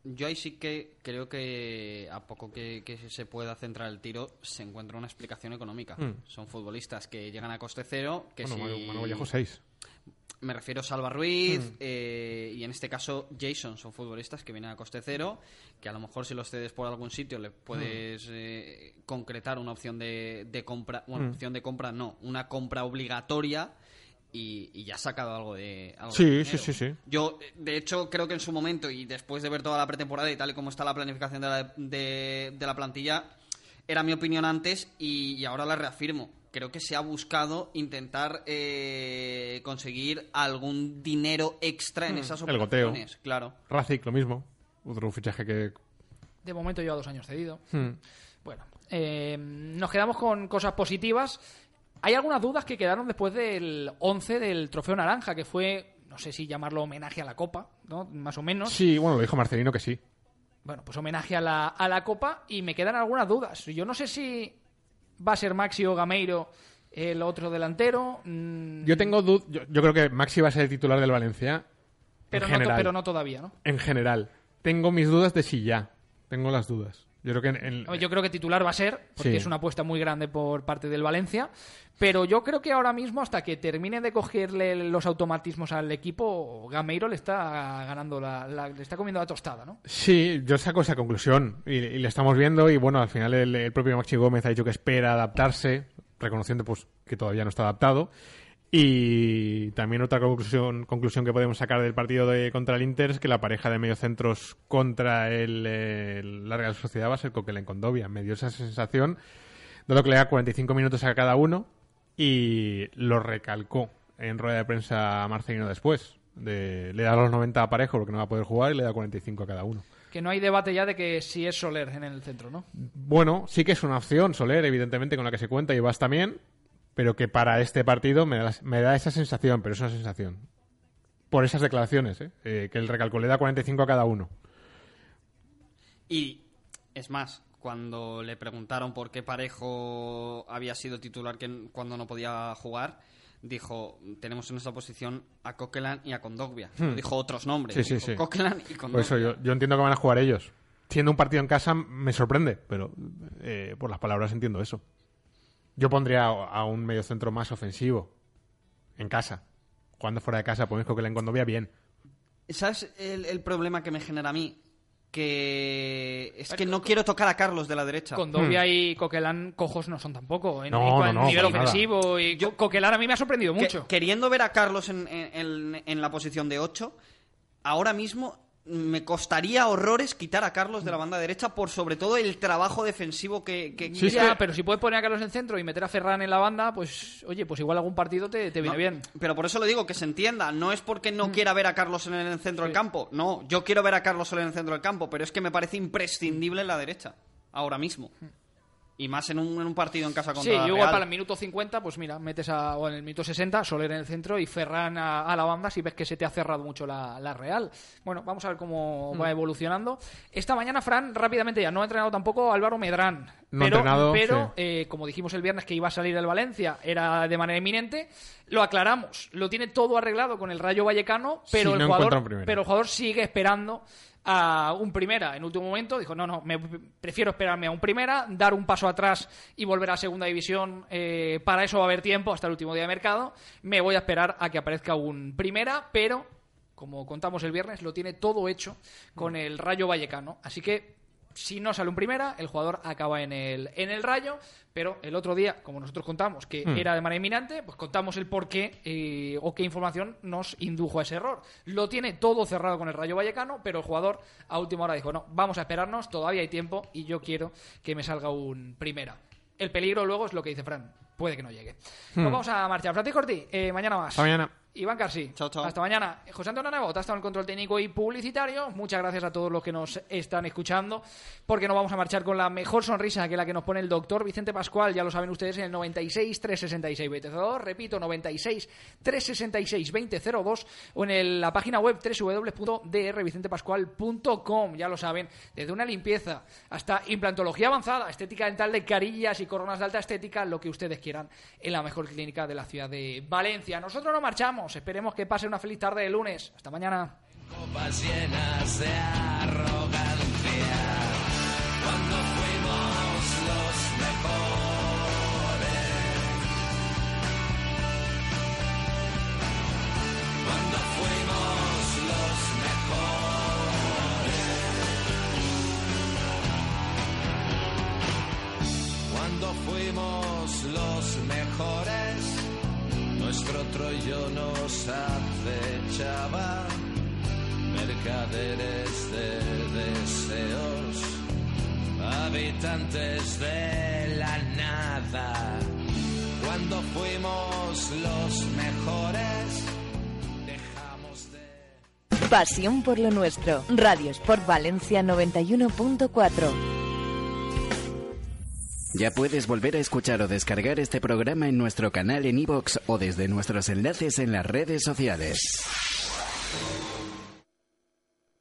Yo ahí sí que creo que a poco que, que se pueda centrar el tiro se encuentra una explicación económica. Mm. Son futbolistas que llegan a coste cero, que Bueno, si... Manu Vallejo 6. Me refiero a Salva Ruiz Mm. eh, y en este caso Jason son futbolistas que vienen a coste cero, que a lo mejor si los cedes por algún sitio le puedes eh, concretar una opción de, de compra, bueno, Mm. opción de compra no, una compra obligatoria y, y ya has sacado algo de algo Sí, de sí, sí, sí. Yo, de hecho, creo que en su momento y después de ver toda la pretemporada y tal y como está la planificación de la, de, de la plantilla, era mi opinión antes y, y ahora la reafirmo. Creo que se ha buscado intentar eh, conseguir algún dinero extra en Mm, esas el goteo. operaciones. Claro. Racic, lo mismo. Otro fichaje que. De momento lleva dos años cedido. Hmm. Bueno, eh, nos quedamos con cosas positivas. Hay algunas dudas que quedaron después del 11 del Trofeo Naranja, que fue, no sé si llamarlo homenaje a la Copa, ¿no? Más o menos. Sí, bueno, lo dijo Marcelino que sí. Bueno, pues homenaje a la, a la Copa y me quedan algunas dudas. Yo no sé si va a ser Maxi o Gameiro el otro delantero. mm, Yo tengo dud- yo, yo creo que Maxi va a ser el titular del Valencia. pero, en no, to- general. pero no todavía, ¿no? En general. Tengo mis dudas de si ya. Tengo las dudas. Yo creo que en, en- Yo creo que titular va a ser, porque Sí. es una apuesta muy grande por parte del Valencia. Pero yo creo que ahora mismo, hasta que termine de cogerle los automatismos al equipo, Gameiro le está ganando la, la- le está comiendo la tostada, ¿no? Sí, yo saco esa conclusión y, y le estamos viendo y bueno, al final el, el propio Maxi Gómez ha dicho que espera adaptarse, reconociendo pues que todavía no está adaptado. Y también otra conclusión, conclusión que podemos sacar del partido de contra el Inter es que la pareja de mediocentros contra el, el- la Real Sociedad va a ser Coquelin con Condovia. Me dio esa sensación, dado que le da 45 minutos a cada uno y lo recalcó en rueda de prensa Marcelino después. De, le da los 90 a Parejo porque no va a poder jugar y le da 45 a cada uno. Que no hay debate ya de que si es Soler en el centro, ¿no? Bueno, sí que es una opción, Soler, evidentemente, con la que se cuenta y vas también, pero que para este partido me da, me da esa sensación, pero es una sensación. Por esas declaraciones, ¿eh? Eh, que el recalco le da 45 a cada uno. Y es más, cuando le preguntaron por qué Parejo había sido titular que, cuando no podía jugar, dijo, tenemos en esta posición a Coquelin y a Condogbia. No Dijo otros nombres. Hmm. Sí, sí, dijo sí. Coquelin y Por Kondogbia. eso yo, yo entiendo que van a jugar ellos. Siendo un partido en casa me sorprende, pero eh, por las palabras entiendo eso. Yo pondría a, un mediocentro más ofensivo en casa. Jugando fuera de casa, pones Coquelin cuando vea bien. ¿Sabes el, el problema que me genera a mí? Que es que no quiero tocar a Carlos de la derecha. Con Dobia y Coquelán cojos no son tampoco. En, Hmm. No, en cuan- no, no, nivel nada. ofensivo. Y Co- Coquelán a mí me ha sorprendido Que- mucho. queriendo ver a Carlos en, en- en- en la posición de 8, ahora mismo me costaría horrores quitar a Carlos de la banda derecha por sobre todo el trabajo defensivo que... que- Sí, Ya, que- pero si puedes poner a Carlos en centro y meter a Ferran en la banda, pues oye, pues igual algún partido te, te viene No, bien. Pero por eso lo digo, que se entienda. No es porque Mm. no quiera ver a Carlos en el centro del campo. No, yo quiero ver a Carlos en el centro del campo, pero es que me parece imprescindible en la derecha. Ahora mismo. Y más en un, en un partido en casa Sí, contra y la igual para el minuto 50, pues mira, metes a, o en el minuto 60, Soler en el centro y Ferran a, a la banda si ves que se te ha cerrado mucho la, la Real. Bueno, vamos a ver cómo Mm. va evolucionando. Esta mañana, Fran, rápidamente ya, no ha entrenado tampoco Álvaro Medrán. No ha pero, entrenado, pero sí. eh, como dijimos el viernes que iba a salir el Valencia, era de manera inminente, lo aclaramos. Lo tiene todo arreglado con el Rayo Vallecano, pero, Sí, el, no jugador, pero el jugador sigue esperando a un primera en último momento. Dijo, no, no, me prefiero esperarme a un primera, dar un paso atrás y volver a segunda división. eh, para eso va a haber tiempo hasta el último día de mercado. Me voy a esperar a que aparezca un primera, pero como contamos el viernes, lo tiene todo hecho con el Rayo Vallecano. Así que si no sale un primera, el jugador acaba en el, en el rayo. Pero el otro día, como nosotros contamos que Hmm. era de manera inminente, pues contamos el por qué eh, o qué información nos indujo a ese error. Lo tiene todo cerrado con el Rayo Vallecano, pero el jugador a última hora dijo: No, vamos a esperarnos, todavía hay tiempo y yo quiero que me salga un primera. El peligro luego es lo que dice Fran: puede que no llegue. Nos vamos a marchar. Francisco Ortiz, eh, mañana más. Hmm. Hasta mañana. Iván Carsi. Chao, chao. Hasta mañana. José Antonio Nebot ha estado en el control técnico y publicitario. Muchas gracias a todos los que nos están escuchando, porque nos vamos a marchar con la mejor sonrisa que la que nos pone el doctor Vicente Pascual. Ya lo saben ustedes en el 96 366 2002. Repito, 96 366 2002 o en el- la página web www.drvicentepascual.com. Ya lo saben, desde una limpieza hasta implantología avanzada, estética dental de carillas y coronas de alta estética, lo que ustedes quieran en la mejor clínica de la ciudad de Valencia. Nosotros nos marchamos. Esperemos que pase una feliz tarde de lunes. Hasta mañana. copas llenas de arrogancia. Cuando fuimos los mejores. Cuando fuimos los mejores. Cuando fuimos los mejores. Nuestro Troyo nos acechaba mercaderes de deseos, habitantes de la nada. Cuando fuimos los mejores, dejamos de... Pasión por lo nuestro. Radio Sport Valencia 91.4. Ya puedes volver a escuchar o descargar este programa en nuestro canal en iVoox o desde nuestros enlaces en las redes sociales.